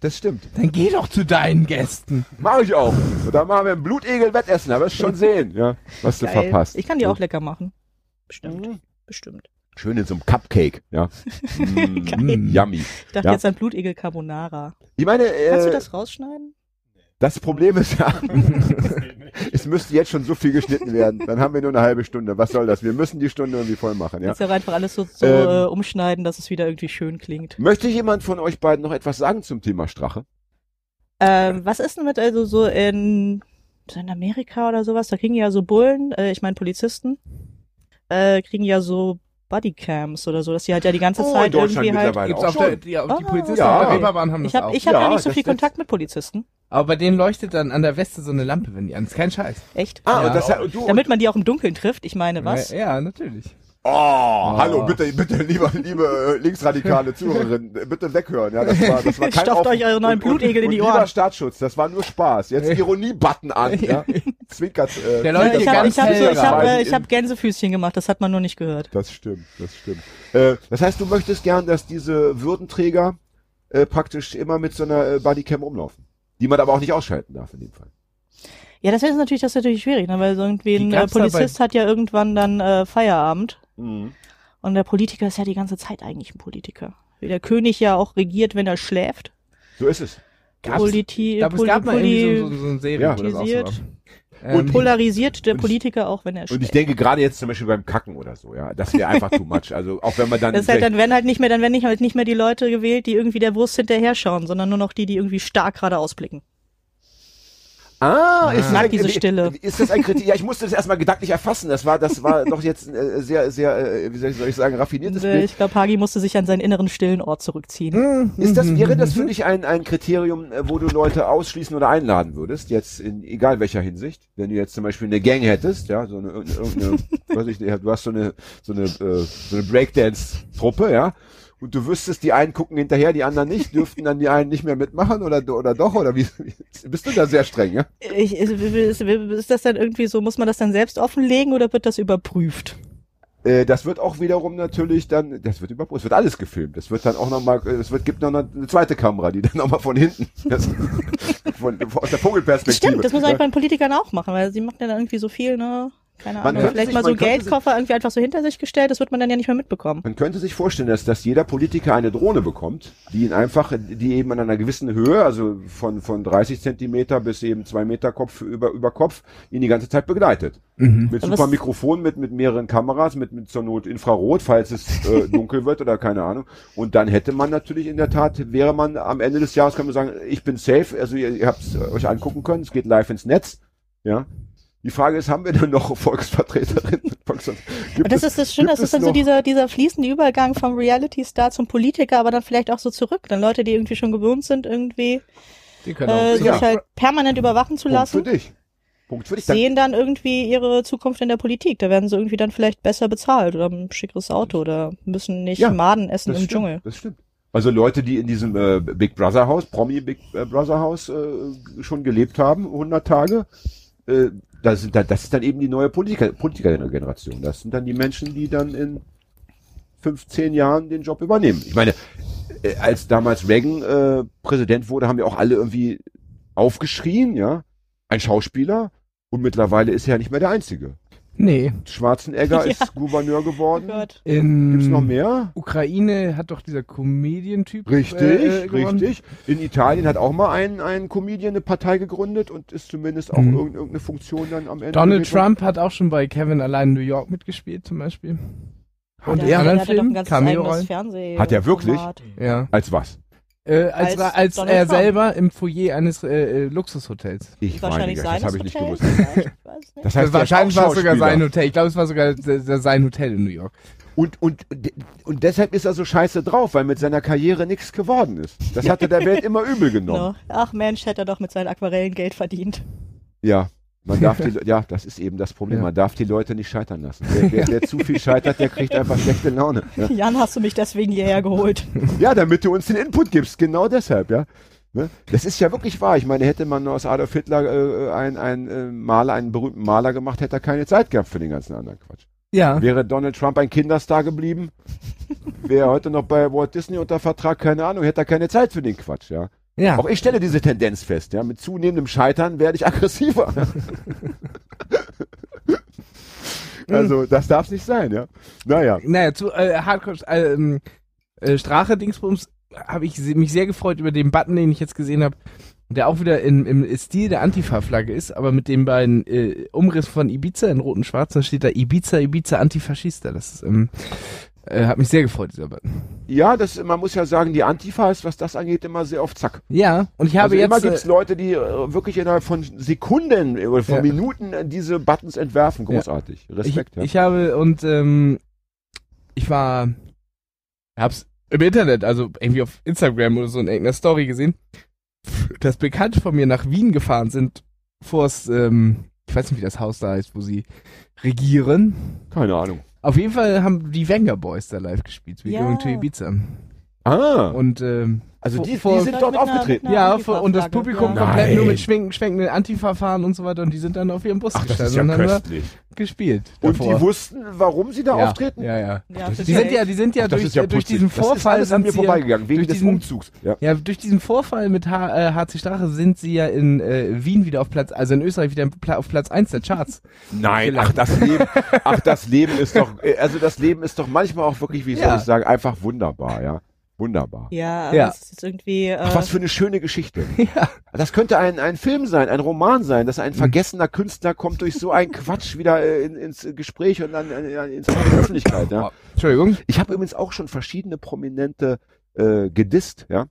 das stimmt. Dann geh doch zu deinen Gästen. Mache ich auch. Und dann machen wir ein Blutegel-Wettessen. Da wirst du schon sehen, ja, was du Geil. verpasst. Ich kann die auch lecker machen. Bestimmt, Mhm. bestimmt. Schön in so einem Cupcake, ja. Mm. Mm. yummy. Ich dachte Ja. jetzt an Blutegel Carbonara. Ich meine, Kannst du äh, das rausschneiden? das Problem ist ja, es müsste jetzt schon so viel geschnitten werden. Dann haben wir nur eine halbe Stunde. Was soll das? Wir müssen die Stunde irgendwie voll machen, ja. Kannst ja einfach alles so, so Ähm. äh, umschneiden, dass es wieder irgendwie schön klingt. Möchte jemand von euch beiden noch etwas sagen zum Thema Strache? Ähm, was ist denn mit also so in, so in Amerika oder sowas? Da kriegen ja so Bullen, äh, ich meine Polizisten, äh, kriegen ja so Bodycams oder so, dass die halt ja die ganze Oh, in Zeit Deutschland irgendwie halt. Gibt's auch auf der, schon. die, die Ah, Polizisten ja. der Reeperbahn haben Ich das habe auch. ich hab ja, Ja, nicht so viel Kontakt mit Polizisten. Aber bei denen leuchtet dann an der Weste so eine Lampe, wenn die an. Ist kein Scheiß. Echt? Ah, Ja. und das du. Damit man die auch im Dunkeln trifft. Ich meine, was? Ja natürlich. Oh, hallo, bitte, bitte, liebe, liebe äh, linksradikale Zuhörerin, äh, bitte weghören. Ja, das war, das war kein Stopft euch eure neuen Blutegel in die Lieber Ohren. Staatsschutz, das war nur Spaß. Jetzt Ironie-Button an. Ja. Zwinkert. Äh, Der Ja, Leute ich habe ich hab ich hab, äh, ich hab Gänsefüßchen gemacht, das hat man nur nicht gehört. Das stimmt, das stimmt. Äh, das heißt, du möchtest gern, dass diese Würdenträger äh, praktisch immer mit so einer äh, Bodycam rumlaufen. Die man aber auch nicht ausschalten darf in dem Fall. Ja, das ist natürlich, das ist natürlich schwierig, ne? weil so irgendwie ein äh, Polizist hat ja irgendwann dann äh, Feierabend Mhm. und der Politiker ist ja die ganze Zeit eigentlich ein Politiker. Wie der König ja auch regiert, wenn er schläft. So ist es. Gab's- Politi Ich glaube, es gab mal irgendwie so, so, so eine Serie, Ja. wo das auch so war. politisiert. Ähm, polarisiert der und ich- Politiker auch, wenn er Und ich schläft. denke gerade jetzt zum Beispiel beim Kacken oder so, ja, das wäre einfach too much. Also auch wenn man dann, Das ist halt, dann werden halt nicht mehr, dann werden nicht, halt nicht mehr die Leute gewählt, die irgendwie der Wurst hinterher schauen, sondern nur noch die, die irgendwie stark geradeaus blicken. Ah, ist Ich das mag ein, diese Stille. Ist das ein Kriterium? Ja, ich musste das erstmal gedanklich erfassen. Das war, das war doch jetzt ein äh, sehr, sehr, äh, wie soll ich- sagen, raffiniertes Bild. ich glaube, Hagi musste sich an seinen inneren stillen Ort zurückziehen. Ist das, wäre das für dich ein, ein Kriterium, äh, wo du Leute ausschließen oder einladen würdest? Jetzt in egal welcher Hinsicht. Wenn du jetzt zum Beispiel eine Gang hättest, ja, so eine, irgendeine, weiß ich nicht, du hast so eine, so eine, äh, so eine Breakdance-Truppe, ja. Und du wüsstest, die einen gucken hinterher, die anderen nicht, dürften dann die einen nicht mehr mitmachen oder, oder doch, oder wie, bist du da sehr streng, ja? Ich, ist, ist, ist das dann irgendwie so, muss man das dann selbst offenlegen oder wird das überprüft? Äh, das wird auch wiederum natürlich dann, das wird überprüft, es wird alles gefilmt. Es wird dann auch nochmal, es wird, gibt noch eine, zweite Kamera, die dann nochmal von hinten, das, von, aus der Vogelperspektive. Stimmt, das muss eigentlich bei den Politikern auch machen, weil sie machen ja dann irgendwie so viel, ne? Keine Man Ahnung, vielleicht sich- mal so Geldkoffer irgendwie einfach so hinter sich gestellt, das wird man dann ja nicht mehr mitbekommen. Man könnte sich vorstellen, dass, dass jeder Politiker eine Drohne bekommt, die ihn einfach, die eben an einer gewissen Höhe, also von, von 30 Zentimeter bis eben zwei Meter Kopf über, über Kopf, ihn die ganze Zeit begleitet. Mit Aber super was- Mikrofon, mit, mit mehreren Kameras, mit, mit zur Not Infrarot, falls es äh, dunkel wird oder keine Ahnung. Und dann hätte man natürlich in der Tat, wäre man am Ende des Jahres, kann man sagen, ich bin safe, also ihr, ihr habt es euch angucken können, es geht live ins Netz. Ja. Die Frage ist, haben wir denn noch Volksvertreterinnen? Das es- ist das Schöne, das ist dann so dieser, dieser fließende Übergang vom Reality-Star zum Politiker, aber dann vielleicht auch so zurück. Dann Leute, die irgendwie schon gewohnt sind, irgendwie Die können äh, auch sich Ja. halt permanent überwachen zu Punkt lassen. für dich. Punkt für dich. Dann- sehen dann irgendwie ihre Zukunft in der Politik. Da werden sie irgendwie dann vielleicht besser bezahlt oder ein schickeres Auto oder müssen nicht Ja, Maden essen im stimmt, Dschungel. Das stimmt. Also Leute, die in diesem äh, Big Brother Haus, Promi Big äh, Brother Haus äh, schon gelebt haben, 100 Tage, äh, das, sind dann, das ist dann eben die neue Politiker, Politikergeneration. Das sind dann die Menschen, die dann in 15 Jahren den Job übernehmen. Ich meine, äh, als damals Reagan äh, Präsident wurde, haben wir auch alle irgendwie aufgeschrien, ja, ein Schauspieler und mittlerweile ist er ja nicht mehr der Einzige. Nee. Schwarzenegger Ja. ist Gouverneur geworden. Oh Gott. In Gibt's noch mehr? Ukraine hat doch dieser Comedian-Typ. Richtig, äh, äh, gewonnen. richtig. In Italien hat auch mal ein, ein Comedian eine Partei gegründet und ist zumindest auch Mhm. irgend- irgendeine Funktion dann am Ende. Donald. Trump hat auch schon bei Kevin allein in New York mitgespielt, zum Beispiel. Und der anderen hatte doch ein Filmen, ganz eigenes. Fernseh Hat er wirklich? Format. Ja. Als was? Äh, als Als als, Donald er Trump. selber im Foyer eines äh, äh, Luxushotels. Ich meine, Wahrscheinlich das seines habe ich nicht gewusst. nicht. Das heißt, wahrscheinlich war es sogar sein Hotel. Ich glaube, es war sogar se- se- sein Hotel in New York. Und, und, und deshalb ist er so scheiße drauf, weil mit seiner Karriere nichts geworden ist. Das hat er der Welt immer übel genommen. No. Ach Mensch, hätte er doch mit seinen Aquarellen Geld verdient. Ja. Man darf die, ja, das ist eben das Problem. Ja. Man darf die Leute nicht scheitern lassen. Wer, wer, wer zu viel scheitert, der kriegt einfach schlechte Laune. Ja. Jan, hast du mich deswegen hierher geholt? Ja, damit du uns den Input gibst, genau deshalb, ja. Ne? Das ist ja wirklich wahr. Ich meine, hätte man aus Adolf Hitler äh, einen, einen äh, Maler, einen berühmten Maler gemacht, hätte er keine Zeit gehabt für den ganzen anderen Quatsch. Ja. Wäre Donald Trump ein Kinderstar geblieben, wäre er heute noch bei Walt Disney unter Vertrag, keine Ahnung, hätte er keine Zeit für den Quatsch, ja. Ja. Auch ich stelle diese Tendenz fest, ja. Mit zunehmendem Scheitern werde ich aggressiver. also, das darf nicht sein, ja. Naja. Naja, zu äh, Hardcore äh, ähm, äh, Strache Dingsbums habe ich mich sehr gefreut über den Button, den ich jetzt gesehen habe, der auch wieder in, im Stil der Antifa-Flagge ist, aber mit dem beiden äh, Umriss von Ibiza in rot und schwarz, da steht da Ibiza, Ibiza, Antifaschista. Das ist, ähm, äh, hat mich sehr gefreut, dieser Button. Ja, das, man muss ja sagen, die Antifa ist, was das angeht, immer sehr auf Zack. Ja, und ich habe also immer jetzt. gibt's Äh, Leute, die äh, wirklich innerhalb von Sekunden oder von Ja. Minuten äh, diese Buttons entwerfen. Ja. Großartig. ich, Respekt, ja. ich habe und ähm, ich war, hab's im Internet, also irgendwie auf Instagram oder so in irgendeiner Story gesehen, dass Bekannte von mir nach Wien gefahren sind, vors, ähm, ich weiß nicht, wie das Haus da heißt, wo sie regieren. Keine Ahnung. Auf jeden Fall haben die Wenger Boys da live gespielt, wie Ja. Going to Ibiza. Ah, Und ähm, also vor- die, vor- die sind dort aufgetreten. einer ja, Antifa-Flagge, und das Publikum ja. komplett nur Nein. mit schwenken, schwenkenden Antifa-Fahren und so weiter und die sind dann auf ihrem Bus Ach, das ist gestanden ja und haben da köstlich. gespielt. Und davor. die wussten, warum sie da ja, auftreten? Ja, ja. Ja, Die ja- sind ja, die sind ja Ach, durch, ja durch diesen Das ist Vorfall alles an sind mir sie ja, vorbeigegangen, wegen durch des diesen- Umzugs. Ja. ja, durch diesen Vorfall mit H, äh, HC Strache sind sie ja in äh, Wien wieder auf Platz, also in Österreich wieder auf Platz 1 der Charts. Nein, ach das Leben, ach das Leben ist doch, äh, also das Leben ist doch manchmal auch wirklich, wie soll Ja. ich sagen, einfach wunderbar, ja. Wunderbar. Ja, Ja. das ist jetzt irgendwie. Äh, Ach, was für eine schöne Geschichte. ja. Das könnte ein, ein Film sein, ein Roman sein, dass ein vergessener Künstler kommt durch so einen Quatsch wieder äh, in, ins Gespräch und dann ins in die Öffentlichkeit. Ja. Entschuldigung. Ich habe übrigens auch schon verschiedene Prominente äh, gedisst, ja.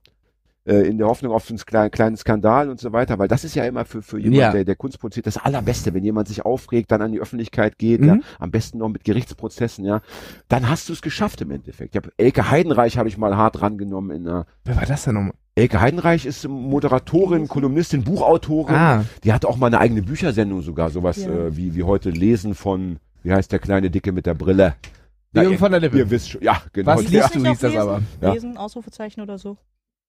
Äh, in der Hoffnung auf einen kleinen, kleinen Skandal und so weiter, weil das ist ja immer für, für jemand, Ja. der, der Kunst produziert, das Allerbeste, wenn jemand sich aufregt, dann an die Öffentlichkeit geht, Mhm. ja, am besten noch mit Gerichtsprozessen, ja, dann hast du es geschafft im Endeffekt. Ich hab, Elke Heidenreich habe ich mal hart rangenommen in einer Wer war das denn nochmal? Elke Heidenreich ist Moderatorin, Kolumnistin, Buchautorin. Ah, Die hatte auch mal eine eigene Büchersendung sogar, sowas Ja. äh, wie, wie heute Lesen von, wie heißt der kleine Dicke mit der Brille? Ihr- von der Lippe. Ihr wisst schon, ja, genau. Was ja. liest du, nicht hieß das Lesen? aber. Ja. Lesen, Ausrufezeichen oder so.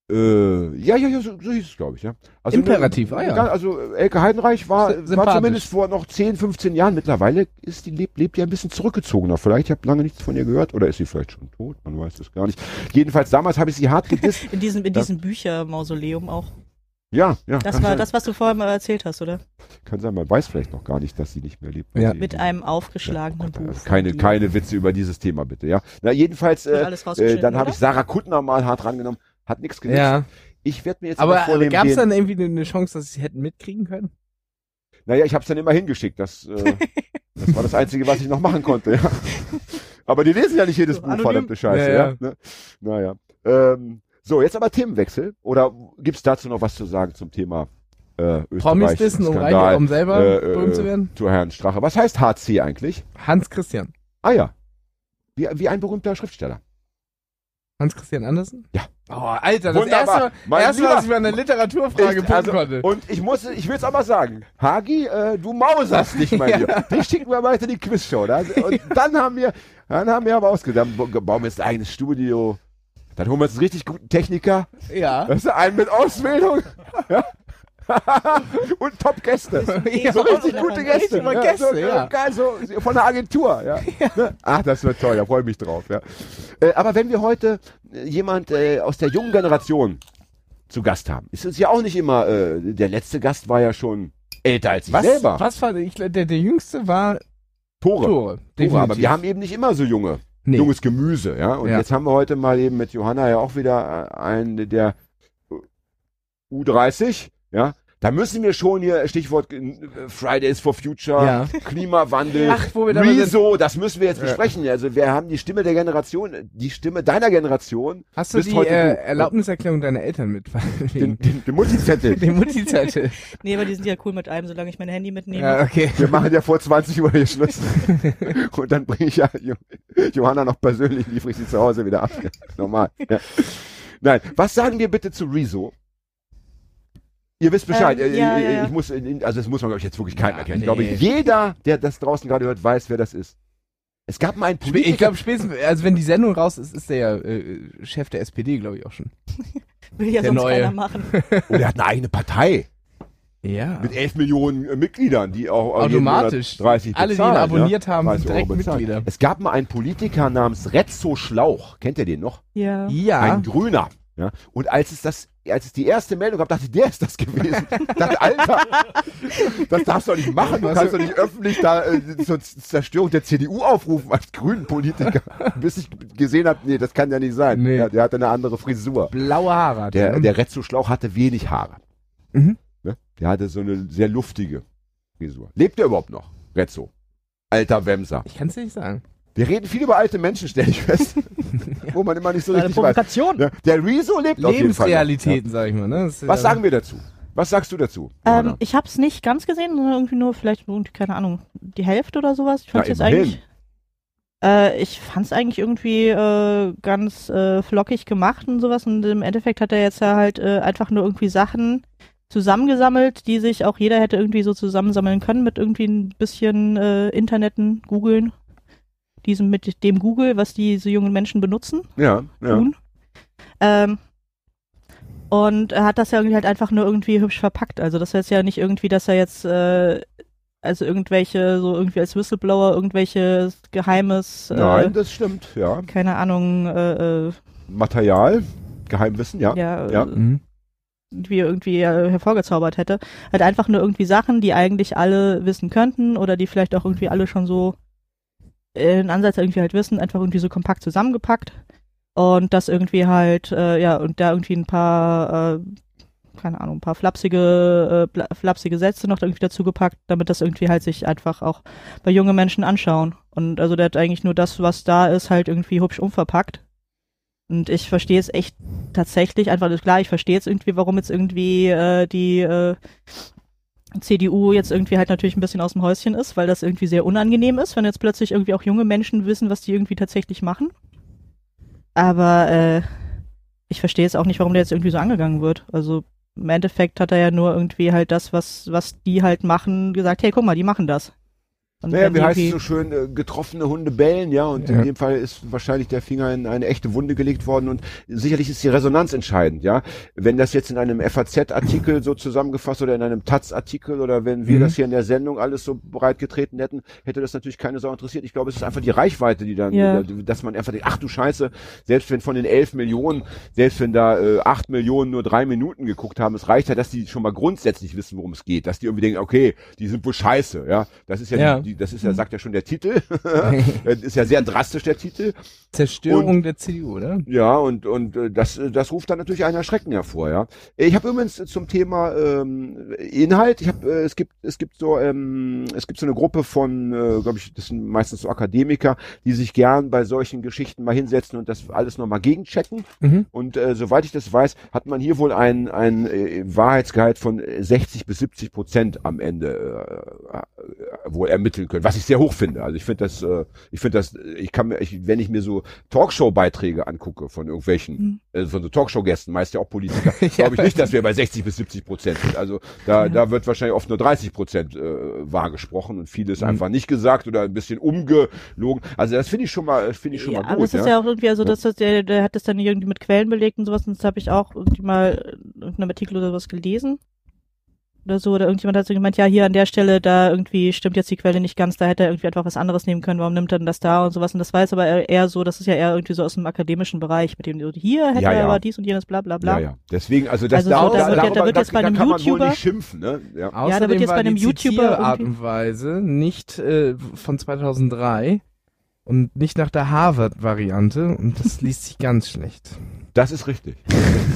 Äh, ja, ja, ja, so, so hieß es, glaube ich, ja. Also Imperativ, ah ja. Also äh, Elke Heidenreich war, war zumindest vor noch 10, 15 Jahren. Mittlerweile ist die lebt, lebt ja ein bisschen zurückgezogener. Vielleicht, ich habe lange nichts von ihr gehört. Oder ist sie vielleicht schon tot? Man weiß es gar nicht. Jedenfalls, damals habe ich sie hart gedisst. In diesem, in diesem Büchermausoleum auch. ja, ja. Das war sein. das, was du vorhin mal erzählt hast, oder? Kann sein, man weiß vielleicht noch gar nicht, dass sie nicht mehr lebt. Ja. Mit einem aufgeschlagenen Ja, Buch. also keine, keine Witze über dieses Thema, bitte, ja. Na, jedenfalls, äh, äh, dann habe ich Sarah Kuttner mal hart rangenommen. Hat nichts genützt. ja. Ich werde mir jetzt Aber mal vornehmen, gab es dann irgendwie eine, Chance, dass sie hätten mitkriegen können? Naja, ich habe es dann immer hingeschickt. Das, äh, das war das Einzige, was ich noch machen konnte. Ja. Aber die lesen ja nicht jedes So, Buch, anonym. verdammte Scheiße. Ja, Ja. Ne? Naja. Ähm, so, jetzt aber Themenwechsel. Oder gibt's dazu noch was zu sagen zum Thema äh, Promis Österreich? dissen, um, reich, um selber äh, äh, berühmt zu werden? zu Herrn Strache. Was heißt HC eigentlich? Hans Christian. Ah ja. Wie, wie ein berühmter Schriftsteller. Hans Christian Andersen? Ja. Oh, Alter, das Wunderbar. erste, Mein erste Lieber. was ich bei einer Literaturfrage Ich- also, konnte. Und ich muss, ich will's auch mal sagen, Hagi, äh, du mauserst nicht mein Ja. Lieber. Dich schicken wir weiter in die Quizshow. Da, und dann haben wir, dann haben wir aber ausgedacht, dann bauen wir jetzt ein eigenes Studio. Dann holen wir uns einen richtig guten Techniker. ja. Das ist einen mit Ausbildung. Ja. und Top-Gäste. Ja, So richtig gute Gäste. Richtig mal Gäste, ja. Geil, so von der Agentur. Ja. Ne? Ach, das wird toll, da freue ich mich drauf. Ja. Äh, aber wenn wir heute äh, jemand äh, aus der jungen Generation zu Gast haben, ist es ja auch nicht immer, äh, der letzte Gast war ja schon älter als ich Was, selber. was war, ich, der, der jüngste war Tore. Tore. Tore, aber wir haben eben nicht immer so junge, nee. junges Gemüse, ja. Und Ja. jetzt haben wir heute mal eben mit Johanna ja auch wieder äh, einen der U30, ja. Da müssen wir schon hier, Stichwort äh, Fridays for Future, Ja. Klimawandel, Ach, wo wir. Rezo, das müssen wir jetzt Ja. besprechen. Also wir haben die Stimme der Generation, die Stimme deiner Generation, Hast du die heute äh. Erlaubniserklärung deiner Eltern mit? den, den, den Multizettel. dem Mutti-Zettel. Nee, aber die sind ja cool mit allem, solange ich mein Handy mitnehme. ja, okay. Wir machen ja vor 20 Uhr hier Schluss. Und dann bringe ich ja Jo- Johanna noch persönlich, liefere ich sie zu Hause wieder ab. Normal. Ja. Nein, was sagen wir bitte zu Rezo? Ihr wisst Bescheid. Ähm, Äh, ja, ich, ja, ja. ich muss, also das muss man glaube ich jetzt wirklich keinem Ja, erklären. Ich nee. glaube, jeder, der das draußen gerade hört, weiß, wer das ist. Es gab mal einen Politiker. Ich glaube, spätestens, also wenn die Sendung raus ist, ist der ja äh, Chef der SPD, glaube ich auch schon. Will ja Der sonst Neue. keiner machen. oh, der hat eine eigene Partei Ja. mit 11 Millionen äh, Mitgliedern, die auch Automatisch. Monat 30 Alle, die ihn bezahlen, ja. abonniert haben, 30 sind direkt bezahlen. Mitglieder. Es gab mal einen Politiker namens Rezzo Schlauch. Kennt ihr den noch? Ja. Ja. Ein Grüner. Ja? Und als es das, als es die erste Meldung gab, dachte ich, der ist das gewesen. dachte, Alter, das darfst du doch nicht machen. Du Was kannst doch nicht öffentlich da äh, zur Zerstörung der CDU aufrufen als grünen Politiker. Bis ich gesehen habe, nee, das kann ja nicht sein. Nee. Ja, der hatte eine andere Frisur. Blaue Haare. hat Der, er, ne? der Rezzo Schlauch hatte wenig Haare. Mhm. Ne? Der hatte so eine sehr luftige Frisur. Lebt er überhaupt noch? Rezzo. Alter Wemser. Ich kann es dir nicht sagen. Wir reden viel über alte Menschen, stelle ich fest. Wo man immer nicht so Eine richtig weiß. Provokation. Ja, der Rezo lebt. Lebensrealitäten, sag ich mal. Ne? Was ja- sagen wir dazu? Was sagst du dazu? Ähm, ich habe es nicht ganz gesehen, sondern irgendwie nur vielleicht irgendwie, keine Ahnung, die Hälfte oder sowas. Ich jetzt immerhin. eigentlich. Äh, ich fand's eigentlich irgendwie äh, ganz äh, flockig gemacht und sowas. Und im Endeffekt hat er jetzt ja halt äh, einfach nur irgendwie Sachen zusammengesammelt, die sich auch jeder hätte irgendwie so zusammensammeln können mit irgendwie ein bisschen äh, Interneten, googeln. Diesem mit dem Google, was diese jungen Menschen benutzen ja, ja. tun. Ähm, und er hat das ja irgendwie halt einfach nur irgendwie hübsch verpackt. Also das ist ja nicht irgendwie, dass er jetzt äh, also irgendwelche, so irgendwie als Whistleblower irgendwelches geheimes, äh, Nein, das stimmt, ja. keine Ahnung, äh, äh, Material, Geheimwissen, ja. ja, Ja. Äh, Mhm. irgendwie irgendwie äh, hervorgezaubert hätte. Halt einfach nur irgendwie Sachen, die eigentlich alle wissen könnten oder die vielleicht auch irgendwie alle schon so in Ansatz irgendwie halt wissen, einfach irgendwie so kompakt zusammengepackt und das irgendwie halt, äh, ja, und da irgendwie ein paar, äh, keine Ahnung, ein paar flapsige, äh, flapsige Sätze noch irgendwie dazu gepackt, damit das irgendwie halt sich einfach auch bei jungen Menschen anschauen. Und also der hat eigentlich nur das, was da ist, halt irgendwie hübsch umverpackt. Und ich verstehe es echt tatsächlich einfach, klar, ich verstehe jetzt irgendwie, warum jetzt irgendwie äh, die äh, CDU jetzt irgendwie halt natürlich ein bisschen aus dem Häuschen ist, weil das irgendwie sehr unangenehm ist, wenn jetzt plötzlich irgendwie auch junge Menschen wissen, was die irgendwie tatsächlich machen. Aber äh, ich verstehe jetzt auch nicht, warum der jetzt irgendwie so angegangen wird. Also im Endeffekt hat er ja nur irgendwie halt das, was, was die halt machen, gesagt, hey, guck mal, die machen das. Und Naja, wie heißt es so schön, äh, getroffene Hunde bellen, ja, und Ja. in dem Fall ist wahrscheinlich der Finger in eine echte Wunde gelegt worden und sicherlich ist die Resonanz entscheidend, ja. Wenn das jetzt in einem FAZ-Artikel so zusammengefasst oder in einem Taz-Artikel oder wenn wir Mhm. das hier in der Sendung alles so breit getreten hätten, hätte das natürlich keine Sau interessiert. Ich glaube, es ist einfach die Reichweite, die dann, Ja. dass man einfach denkt, ach du Scheiße, selbst wenn von den elf Millionen, selbst wenn da äh, acht Millionen nur drei Minuten geguckt haben, es reicht ja, dass die schon mal grundsätzlich wissen, worum es geht, dass die irgendwie denken, okay, die sind wohl scheiße, ja. Das ist ja, Ja. Die, die, das ist ja, sagt ja schon der Titel. Das ist ja sehr drastisch der Titel. Zerstörung der CDU, oder? Ja, und, und äh, das, äh, das ruft dann natürlich einen Erschrecken hervor, ja. Ich habe übrigens zum Thema ähm, Inhalt, ich habe, äh, es gibt, es gibt so, ähm, es gibt so eine Gruppe von, äh, glaube ich, das sind meistens so Akademiker, die sich gern bei solchen Geschichten mal hinsetzen und das alles nochmal gegenchecken. Mhm. Und äh, soweit ich das weiß, hat man hier wohl ein, ein äh, Wahrheitsgehalt von äh, 60 bis 70 Prozent am Ende äh, äh, wohl ermitteln können, was ich sehr hoch finde. Also ich finde das, äh, ich finde das, ich kann mir, ich, wenn ich mir so Talkshow-Beiträge angucke von irgendwelchen, Mhm. äh, von so Talkshow-Gästen, meist ja auch Politiker, glaube ich nicht, dass wir bei 60 bis 70 Prozent sind. Also da, da wird wahrscheinlich oft nur 30 Prozent äh, wahr gesprochen und vieles Mhm. einfach nicht gesagt oder ein bisschen umgelogen. Also das finde ich schon mal, finde ich schon ja, mal aber gut. es ist ja, auch irgendwie, also dass das, der, der hat das dann irgendwie mit Quellen belegt und sowas, und das habe ich auch irgendwie mal in einem Artikel oder sowas gelesen. Oder so, oder irgendjemand hat so gemeint, ja, hier an der Stelle, da irgendwie stimmt jetzt die Quelle nicht ganz, da hätte er irgendwie einfach was anderes nehmen können, warum nimmt er denn das da und sowas. Und das war jetzt aber eher so, das ist ja eher irgendwie so aus dem akademischen Bereich, mit dem so, hier hätte Ja, er ja. aber dies und jenes, bla bla bla. Ja, ja. Deswegen, also das Also so, da, da da, wird ja- da wird jetzt bei einem YouTuber- nicht schimpfen, ne? Ja. Außerdem da wird jetzt bei einem YouTuber irgendwie- und Weise nicht äh, von 2003 und nicht nach der Harvard-Variante und das liest sich ganz schlecht. Das ist richtig.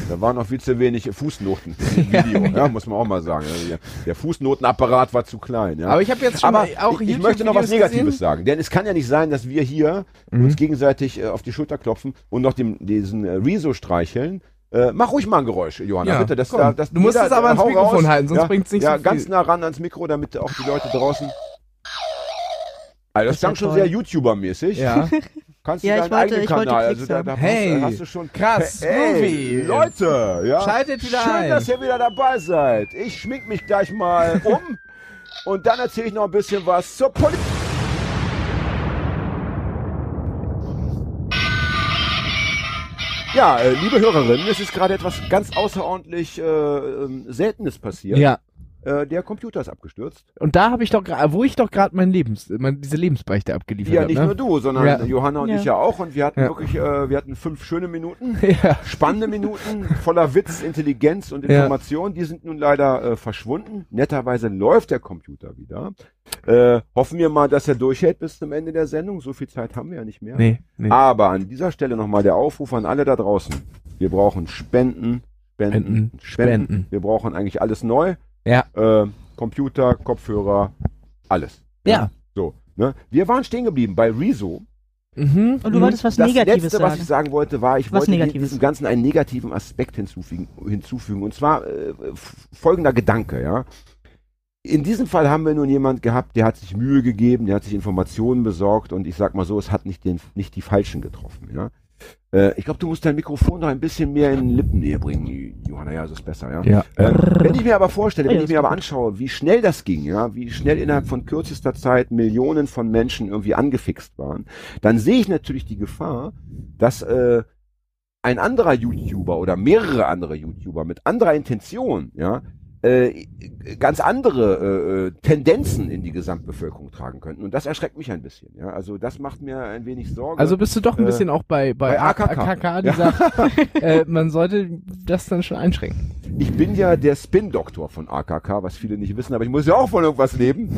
da waren noch viel zu wenig Fußnoten im Video, ja, muss man auch mal sagen. Also der- Fußnotenapparat war zu klein. Ja. Aber ich habe jetzt schon Aber auch ich, ich möchte noch was Negatives gesehen. sagen, denn es kann ja nicht sein, dass wir hier Mhm. uns gegenseitig äh, auf die Schulter klopfen und noch dem, diesen äh, Rezo streicheln. Äh, mach ruhig mal ein Geräusch, Johanna, Ja, bitte. Das, da, das, Du musst es aber ans hau Mikrofon halten, sonst ja, bringt's nicht Ja, so ganz viel. nah ran ans Mikro, damit auch die Leute draußen. Also das ist ja klang schon toll. sehr YouTuber-mäßig. Ja. Kannst du Ja, deinen wollte- eigenen Kanal, also da, da. Hey, hast, hast du schon krass, hey. Leute, ja. Schaltet wieder Schön, ein. dass ihr wieder dabei seid. Ich schmink mich gleich mal um und dann erzähle ich noch ein bisschen was zur Politik. Ja, äh, liebe Hörerinnen, es ist gerade etwas ganz außerordentlich äh, ähm, Seltenes passiert. Ja. Äh, der Computer ist abgestürzt. Und da habe ich doch, wo ich doch gerade mein Lebens, mein, diese Lebensbeichte abgeliefert Ja, habe. nicht ne? nur du, sondern Ja. Johanna und Ja. ich ja auch. Und wir hatten Ja. wirklich, äh, wir hatten fünf schöne Minuten. Ja. spannende Minuten voller Witz, Intelligenz und Ja. Information. Die sind nun leider äh, verschwunden. Netterweise läuft der Computer wieder. Äh, hoffen wir mal, dass er durchhält bis zum Ende der Sendung. So viel Zeit haben wir ja nicht mehr. Nee, nee. Aber an dieser Stelle nochmal der Aufruf an alle da draußen. Wir brauchen Spenden, Spenden, Spenden. Spenden. Wir brauchen eigentlich alles neu. Ja. Äh, Computer, Kopfhörer, alles. Ja. So. Ne? Wir waren stehen geblieben bei Rezo. Mhm. Und du wolltest was das Negatives Letzte, was sagen. ich sagen wollte, war, ich Was wollte Negatives. diesem Ganzen einen negativen Aspekt hinzufügen. hinzufügen. Und zwar äh, folgender Gedanke, ja. In diesem Fall haben wir nun jemand gehabt, der hat sich Mühe gegeben, der hat sich Informationen besorgt und ich sag mal so, es hat nicht, den, nicht die Falschen getroffen, ja. Äh, ich glaube, du musst dein Mikrofon noch ein bisschen mehr in Lippennähe bringen, Johanna, ja, so ist besser, ja. Ja. Äh, wenn ich mir aber vorstelle, wenn ich mir aber anschaue, wie schnell das ging, ja, wie schnell innerhalb von kürzester Zeit Millionen von Menschen irgendwie angefixt waren, dann sehe ich natürlich die Gefahr, dass äh, ein anderer YouTuber oder mehrere andere YouTuber mit anderer Intention, ja, äh, ganz andere äh, äh, Tendenzen in die Gesamtbevölkerung tragen könnten. Und das erschreckt mich ein bisschen. Ja, also das macht mir ein wenig Sorge. Also bist du doch ein Äh, bisschen auch bei, bei, bei AKK. AKK, die Ja. sagt, äh, man sollte das dann schon einschränken. Ich bin ja der Spin-Doktor von AKK, was viele nicht wissen, aber ich muss ja auch von irgendwas leben.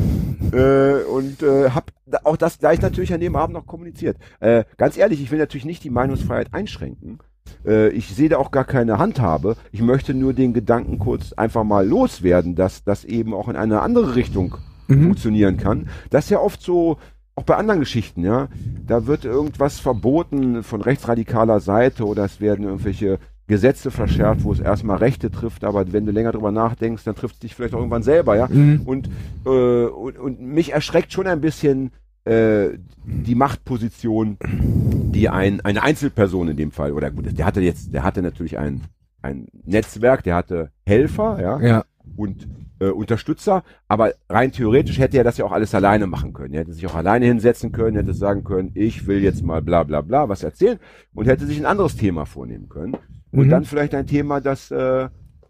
Äh, und äh, habe auch das gleich natürlich an dem Abend noch kommuniziert. Äh, ganz ehrlich, ich will natürlich nicht die Meinungsfreiheit einschränken. Äh, ich sehe da auch gar keine Handhabe. Ich möchte nur den Gedanken kurz einfach mal loswerden, dass das eben auch in eine andere Richtung Mhm. funktionieren kann. Das ist ja oft so, auch bei anderen Geschichten, ja. Da wird irgendwas verboten von rechtsradikaler Seite oder es werden irgendwelche Gesetze verschärft, wo es erstmal Rechte trifft, aber wenn du länger drüber nachdenkst, dann trifft es dich vielleicht auch irgendwann selber, ja. Mhm. Und, äh, und, und mich erschreckt schon ein bisschen äh, die Machtposition, die ein, eine Einzelperson in dem Fall, oder gut, der hatte jetzt, der hatte natürlich ein, ein Netzwerk, der hatte Helfer, ja Ja. und äh, Unterstützer, aber rein theoretisch hätte er das ja auch alles alleine machen können. Er hätte sich auch alleine hinsetzen können, hätte sagen können, ich will jetzt mal bla bla bla was erzählen und hätte sich ein anderes Thema vornehmen können. Und Mhm. dann vielleicht ein Thema, das äh,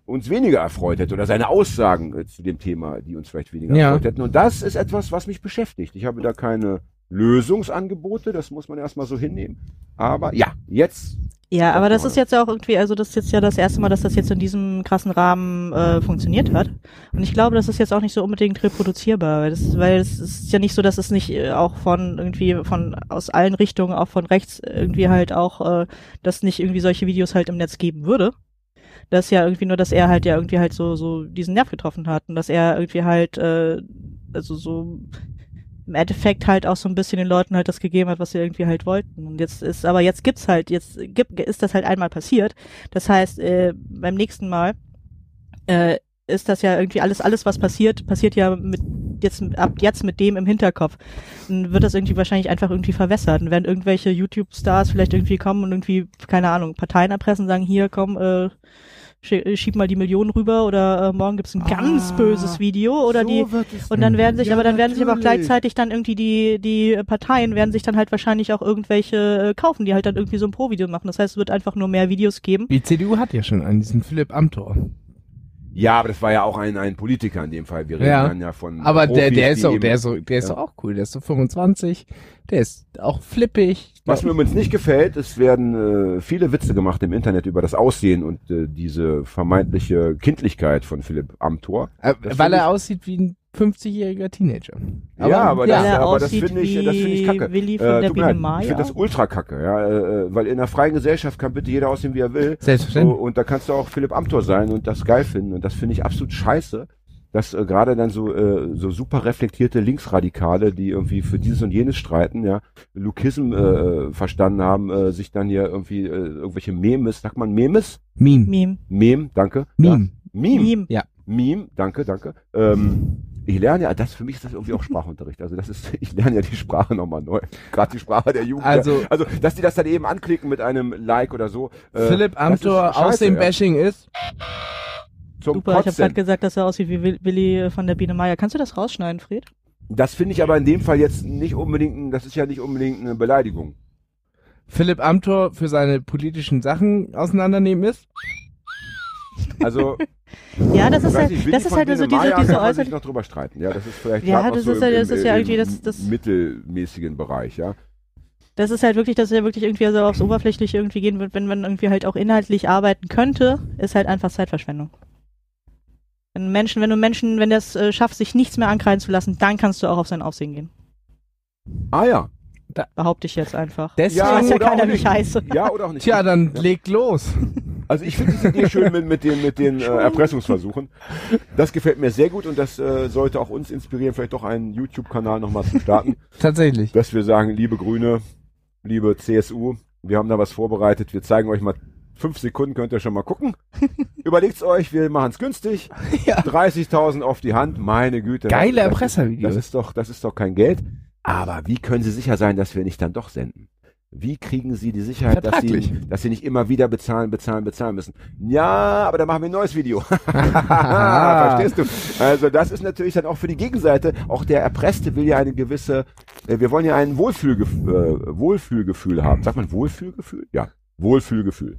uns weniger erfreut hätte oder seine Aussagen äh, zu dem Thema, die uns vielleicht weniger Ja. erfreut hätten. Und das ist etwas, was mich beschäftigt. Ich habe da keine Lösungsangebote, das muss man erstmal so hinnehmen. Aber ja, jetzt Ja, aber das ist jetzt ja auch irgendwie, also das ist jetzt ja das erste Mal, dass das jetzt in diesem krassen Rahmen äh, funktioniert hat. Und ich glaube, das ist jetzt auch nicht so unbedingt reproduzierbar, weil das, weil es ist ja nicht so, dass es nicht äh, auch von irgendwie von aus allen Richtungen, auch von rechts irgendwie halt auch, äh, dass nicht irgendwie solche Videos halt im Netz geben würde. Das ist ja irgendwie nur, dass er halt ja irgendwie halt so so diesen Nerv getroffen hat und dass er irgendwie halt äh, also so im Endeffekt halt auch so ein bisschen den Leuten halt das gegeben hat, was sie irgendwie halt wollten. Und jetzt ist, aber jetzt gibt's halt, jetzt gibt, ist das halt einmal passiert. Das heißt, äh, beim nächsten Mal äh, ist das ja irgendwie alles, alles was passiert, passiert ja mit jetzt ab jetzt mit dem im Hinterkopf. Dann wird das irgendwie wahrscheinlich einfach irgendwie verwässert. Und werden irgendwelche YouTube-Stars vielleicht irgendwie kommen und irgendwie, keine Ahnung, Parteien erpressen, sagen, hier komm, äh, schieb mal die Millionen rüber oder äh, morgen gibt's ein ganz Ah, böses Video oder die und dann werden sich, Ja, aber dann werden sich aber auch gleichzeitig dann irgendwie die, die Parteien werden sich dann halt wahrscheinlich auch irgendwelche äh, kaufen, die halt dann irgendwie so ein Pro-Video machen. Das heißt, es wird einfach nur mehr Videos geben. Die CDU hat ja schon einen, diesen Philipp Amthor. Ja, aber das war ja auch ein, ein Politiker in dem Fall. Wir reden Ja. dann ja von Aber der, Profis, der ist die doch, eben- der ist so, der ist Ja. auch cool. Der ist so 25. Der ist auch flippig. Was mir übrigens nicht gefällt, es werden äh, viele Witze gemacht im Internet über das Aussehen und äh, diese vermeintliche Kindlichkeit von Philipp Amthor. Äh, weil er aussieht wie ein 50-jähriger Teenager. ja, aber ja. das, Weil er aber das aussieht finde ich, das finde ich kacke. Willi von Äh, der Biene Maya. Ich finde das ultra kacke, ja, äh, äh, weil in einer freien Gesellschaft kann bitte jeder aussehen, wie er will. So, Selbstverständlich. und da kannst du auch Philipp Amthor sein und das geil finden. Und das finde ich absolut scheiße, dass äh, gerade dann so, äh, so super reflektierte Linksradikale, die irgendwie für dieses und jenes streiten, ja, Lukism äh, verstanden haben, äh, sich dann hier irgendwie äh, irgendwelche Memes, sagt man Memes? Meme. Meme. Meme, danke. Meme. Ja. Meme. Meme. Ja. Meme, danke, danke. Ähm, ich lerne ja, das für mich ist das irgendwie auch Sprachunterricht. Also das ist, ich lerne ja die Sprache nochmal neu. Gerade die Sprache der Jugend. Also- also, dass die das dann eben anklicken mit einem Like oder so. äh, Philipp Amthor aus dem ja. Bashing ist. Zum Super, ich habe Kotzen. gerade gesagt, dass er aussieht wie Will- Willi von der Biene Maya. Kannst du das rausschneiden, Fred? Das finde ich aber in dem Fall jetzt nicht unbedingt, ein- das ist ja nicht unbedingt eine Beleidigung. Philipp Amthor für seine politischen Sachen auseinandernehmen ist. Also, Ja, das ist halt, nicht, das ist halt so Biene diese, diese sich äußerliche. noch drüber streiten. Ja, das ist vielleicht Ja, das so ist im, ja- das im, ist ja im, irgendwie das- das- mittelmäßigen Bereich, ja. Das ist halt wirklich, dass er wirklich irgendwie so aufs Oberflächliche irgendwie gehen wird, wenn man irgendwie halt auch inhaltlich arbeiten könnte, ist halt einfach Zeitverschwendung. Wenn Menschen, wenn du Menschen, wenn der es äh, schafft, sich nichts mehr ankreiden zu lassen, dann kannst du auch auf sein Aussehen gehen. Ah ja. Behaupte ich jetzt einfach. Deswegen, Ja, weiß ja oder keiner, auch wie nicht. ich heiße. Ja, oder auch nicht. tja, dann legt los. Also ich finde diese Idee schön mit, mit den, mit den äh, Erpressungsversuchen. Das gefällt mir sehr gut und das äh, sollte auch uns inspirieren, vielleicht doch einen YouTube-Kanal nochmal zu starten, Tatsächlich. dass wir sagen, liebe Grüne, liebe CSU, wir haben da was vorbereitet, wir zeigen euch mal fünf Sekunden, könnt ihr schon mal gucken. Überlegt's euch, wir machen es günstig. Ja. 30.000 auf die Hand, meine Güte. Geile das, Erpresservideos. Das ist doch, das ist doch kein Geld. Aber wie können Sie sicher sein, dass wir nicht dann doch senden? Wie kriegen Sie die Sicherheit, dass Sie, dass Sie nicht immer wieder bezahlen, bezahlen, bezahlen müssen? Ja, aber dann machen wir ein neues Video. Verstehst du? Also das ist natürlich dann auch für die Gegenseite. Auch der Erpresste will ja eine gewisse, äh, wir wollen ja ein Wohlfühlgef äh, Wohlfühlgefühl haben. Sagt man Wohlfühlgefühl? Ja, Wohlfühlgefühl.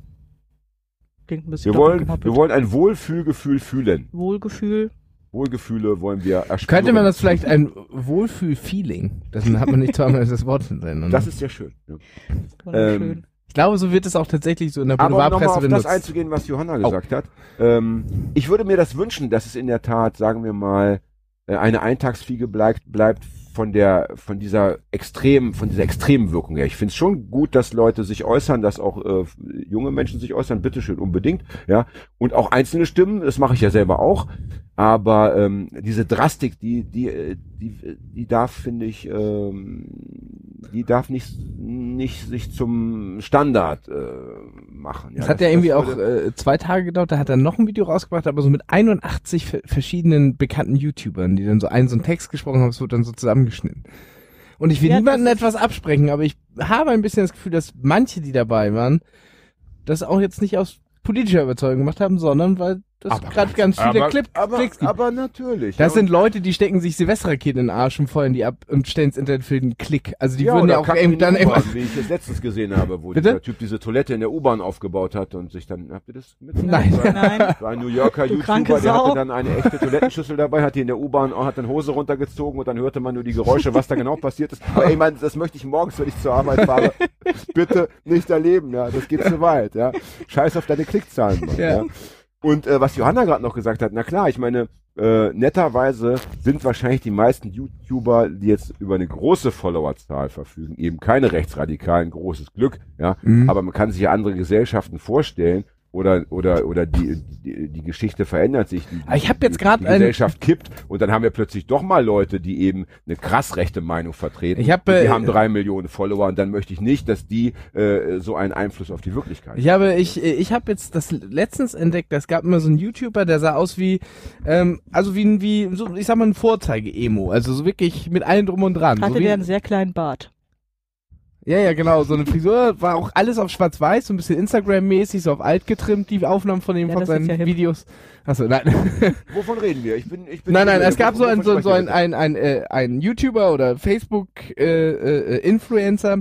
Klingt ein bisschen Wir wollen, wir wollen ein Wohlfühlgefühl fühlen. Wohlgefühl. Wohlgefühle wollen wir erspüren. Könnte man das vielleicht ein Wohlfühl-Feeling? Dann hat man nicht zweimal das Wort drin. Das ist sehr schön. Ja. Wunderschön. Ähm, ich glaube, so wird es auch tatsächlich so in der Aber um nochmal Boulevardpresse auf das benutzt. einzugehen, was Johanna gesagt hat. Ähm, ich würde mir das wünschen, dass es in der Tat, sagen wir mal, äh, eine Eintagsfliege bleibt, bleibt von der, von dieser extremen, von dieser extremen Wirkung her. Ich finde es schon gut, dass Leute sich äußern, dass auch äh, junge Menschen sich äußern, bitteschön, unbedingt, ja. Und auch einzelne Stimmen, das mache ich ja selber auch. Aber ähm, diese Drastik, die, die, äh, die, die darf, finde ich, ähm, die darf nicht, nicht sich zum Standard äh, machen. Das hat ja irgendwie auch äh, zwei Tage gedauert, da hat er noch ein Video rausgebracht, aber so mit 81 ver- verschiedenen bekannten YouTubern, die dann so einen so einen Text gesprochen haben, es wird dann so zusammengeschnitten. Und ich will Ja, niemandem etwas absprechen, aber ich habe ein bisschen das Gefühl, dass manche, die dabei waren, das auch jetzt nicht aus politischer Überzeugung gemacht haben, sondern weil das Aber gerade ganz viele aber, Clip aber, Klicks gibt. aber natürlich. das ja, sind Leute, die stecken sich Silvesterraketen in den Arsch und feuern die ab und stellen ins Internet für den Klick. Also die ja, würden ja auch eben dann irgendwas. wie ich es letztens gesehen habe, wo Bitte? dieser Typ diese Toilette in der U-Bahn aufgebaut hat und sich dann, habt ihr das mitbekommen? Nein. Das war- Nein. das war ein New Yorker Du YouTuber, der hatte dann eine echte Toilettenschüssel dabei, hat die in der U-Bahn, hat dann Hose runtergezogen und dann hörte man nur die Geräusche, was da genau passiert ist. Aber ey, man, das möchte ich morgens, wenn ich zur Arbeit fahre, bitte nicht erleben, ja, das geht zu weit, ja. Scheiß auf deine Klickzahlen, Mann, Ja. ja. Und äh, was Johanna gerade noch gesagt hat, na klar, ich meine, äh, netterweise sind wahrscheinlich die meisten YouTuber, die jetzt über eine große Followerzahl verfügen, eben keine Rechtsradikalen, großes Glück, ja. Mhm. Aber man kann sich ja andere Gesellschaften vorstellen oder oder oder die die, die Geschichte verändert sich. Die, ich hab jetzt grad die eine- Gesellschaft kippt und dann haben wir plötzlich doch mal Leute, die eben eine krass rechte Meinung vertreten. Ich hab, Und die äh, haben drei Millionen Follower und dann möchte ich nicht, dass die äh, so einen Einfluss auf die Wirklichkeit. Ich habe, ich, ich habe jetzt das letztens entdeckt, es gab immer so einen YouTuber, der sah aus wie, ähm, also wie, ein- wie, so, ich sag mal ein Vorzeige-Emo, also so wirklich mit allem drum und dran. Hatte so wie, der einen sehr kleinen Bart. Ja, ja, genau, so eine Frisur, war auch alles auf schwarz-weiß, so ein bisschen Instagram-mäßig, so auf alt getrimmt, die Aufnahmen von ihm, Ja, von seinen ja. Videos. Achso, nein. Wovon reden wir? Ich bin, ich bin nein, nein, es gab so ein, so, so ein, ein, ein, äh, ein YouTuber oder Facebook-Influencer,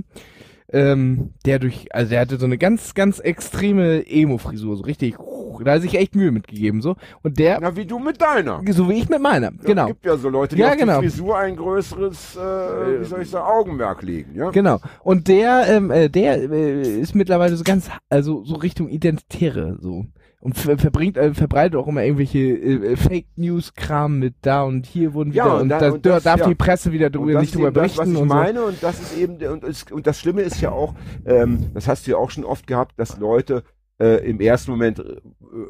ähm, der durch, also der hatte so eine ganz, ganz extreme Emo-Frisur, so richtig. Da hat er sich echt Mühe mitgegeben, so. Und der, Na, wie du mit deiner. so wie ich mit meiner, Ja, genau. gibt ja so Leute, die Ja, auf genau. die Frisur ein größeres, äh, wie soll ich sagen, Augenmerk legen, ja? Genau. Und der, ähm, äh, der äh, ist mittlerweile so ganz, also so Richtung Identitäre so. Und ver verbringt, äh, verbreitet auch immer irgendwelche äh, Fake News Kram mit da und hier wurden Ja, wieder und und, da- und das- darf ja. die Presse wieder drüber nicht drüber eben das, was berichten ich und so. meine, und das ist eben, und, und das Schlimme ist ja auch, ähm, das hast du ja auch schon oft gehabt, dass Leute äh, im ersten Moment äh,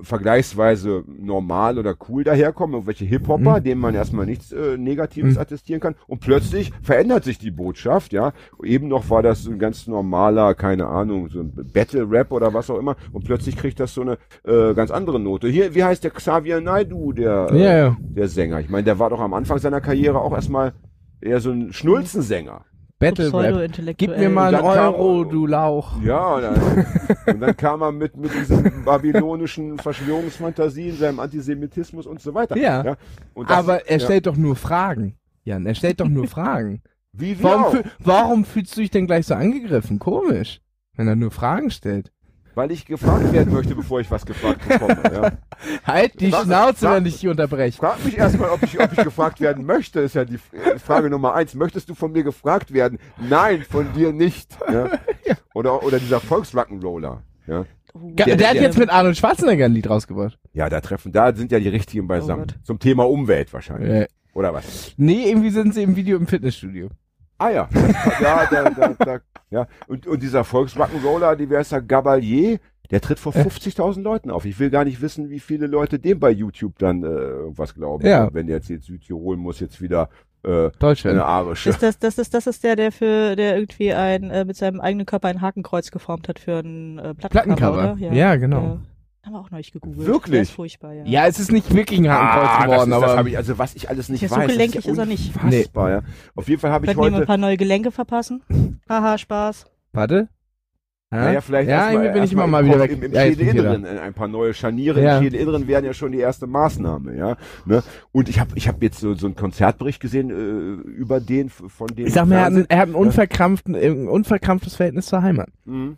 vergleichsweise normal oder cool daherkommen, irgendwelche Hip-Hopper, Mhm. denen man erstmal nichts äh, Negatives Mhm. attestieren kann, und plötzlich verändert sich die Botschaft, ja. Eben noch war das ein ganz normaler, keine Ahnung, so ein Battle-Rap oder was auch immer, und plötzlich kriegt das so eine äh, ganz andere Note. Hier, wie heißt der Xavier Naidu, der, äh, ja. der Sänger? Ich meine, der war doch am Anfang seiner Karriere auch erstmal eher so ein Schnulzensänger. Battle Rap. Gib mir mal einen Euro, du Lauch. Ja, und dann, und dann kam er mit, mit diesen babylonischen Verschwörungsfantasien, seinem Antisemitismus und so weiter. Ja. Und das- Aber er ja. stellt doch nur Fragen. Jan, er stellt doch nur Fragen. Wie wir Warum, warum fühlst du dich denn gleich so angegriffen? Komisch. Wenn er nur Fragen stellt. Weil ich gefragt werden möchte, bevor ich was gefragt bekomme. Ja. Halt die Was- Schnauze, was- wenn ich dich unterbreche. Frag mich erstmal, ob ich, ob ich gefragt werden möchte, ist ja die F- Frage Nummer eins. Möchtest du von mir gefragt werden? Nein, von dir nicht. Ja? Oder, oder dieser Volkswagen-Roller. Ja? Oh, Der, Der- der hat jetzt mit Arnold Schwarzenegger ein Lied rausgebracht. ja, da treffen, da sind ja die richtigen beisammen. Gott. Zum Thema Umwelt wahrscheinlich. Äh, Oder was? nee, irgendwie sind sie im Video im Fitnessstudio. Ah ja, ja, da, da, da, ja. Und, und dieser Volkswagen-Roller, die wäre der Gabalier, der tritt vor 50.000 Leuten auf. Ich will gar nicht wissen, wie viele Leute dem bei YouTube dann äh, irgendwas glauben. Ja. Wenn der jetzt, jetzt Südtirol muss jetzt wieder äh, Deutschland. eine arische. Ist das, das ist, das ist der, der für, der irgendwie ein, äh, mit seinem eigenen Körper ein Hakenkreuz geformt hat für ein äh, Plattencover, Plattencover. oder? Ja, genau. Ja. Haben wir auch neulich gegoogelt. Wirklich? Der ist furchtbar, ja. Ja, es ist nicht wirklich ein Hakenkreuz Ah, geworden, das, ist, aber das habe ich, also was ich alles nicht Ja, so weiß. gelenkig das ist, ist ja er nicht. Unfassbar, ja. Auf jeden Fall habe ich Könnten wir ein heute, paar neue Gelenke verpassen? Haha, Spaß. warte. naja, vielleicht ja, erstmal- irgendwie bin ich immer mal im wieder weg. Im, im Ja, Schädelinneren, ein paar neue Scharniere Ja. im Schädelinneren wären ja schon die erste Maßnahme, ja. Ne? Und ich habe ich hab jetzt so, so einen Konzertbericht gesehen äh, über den, von dem Ich sag mal, er hat, ein, er hat ein, unverkrampften, ein unverkrampftes Verhältnis zur Heimat. Mhm.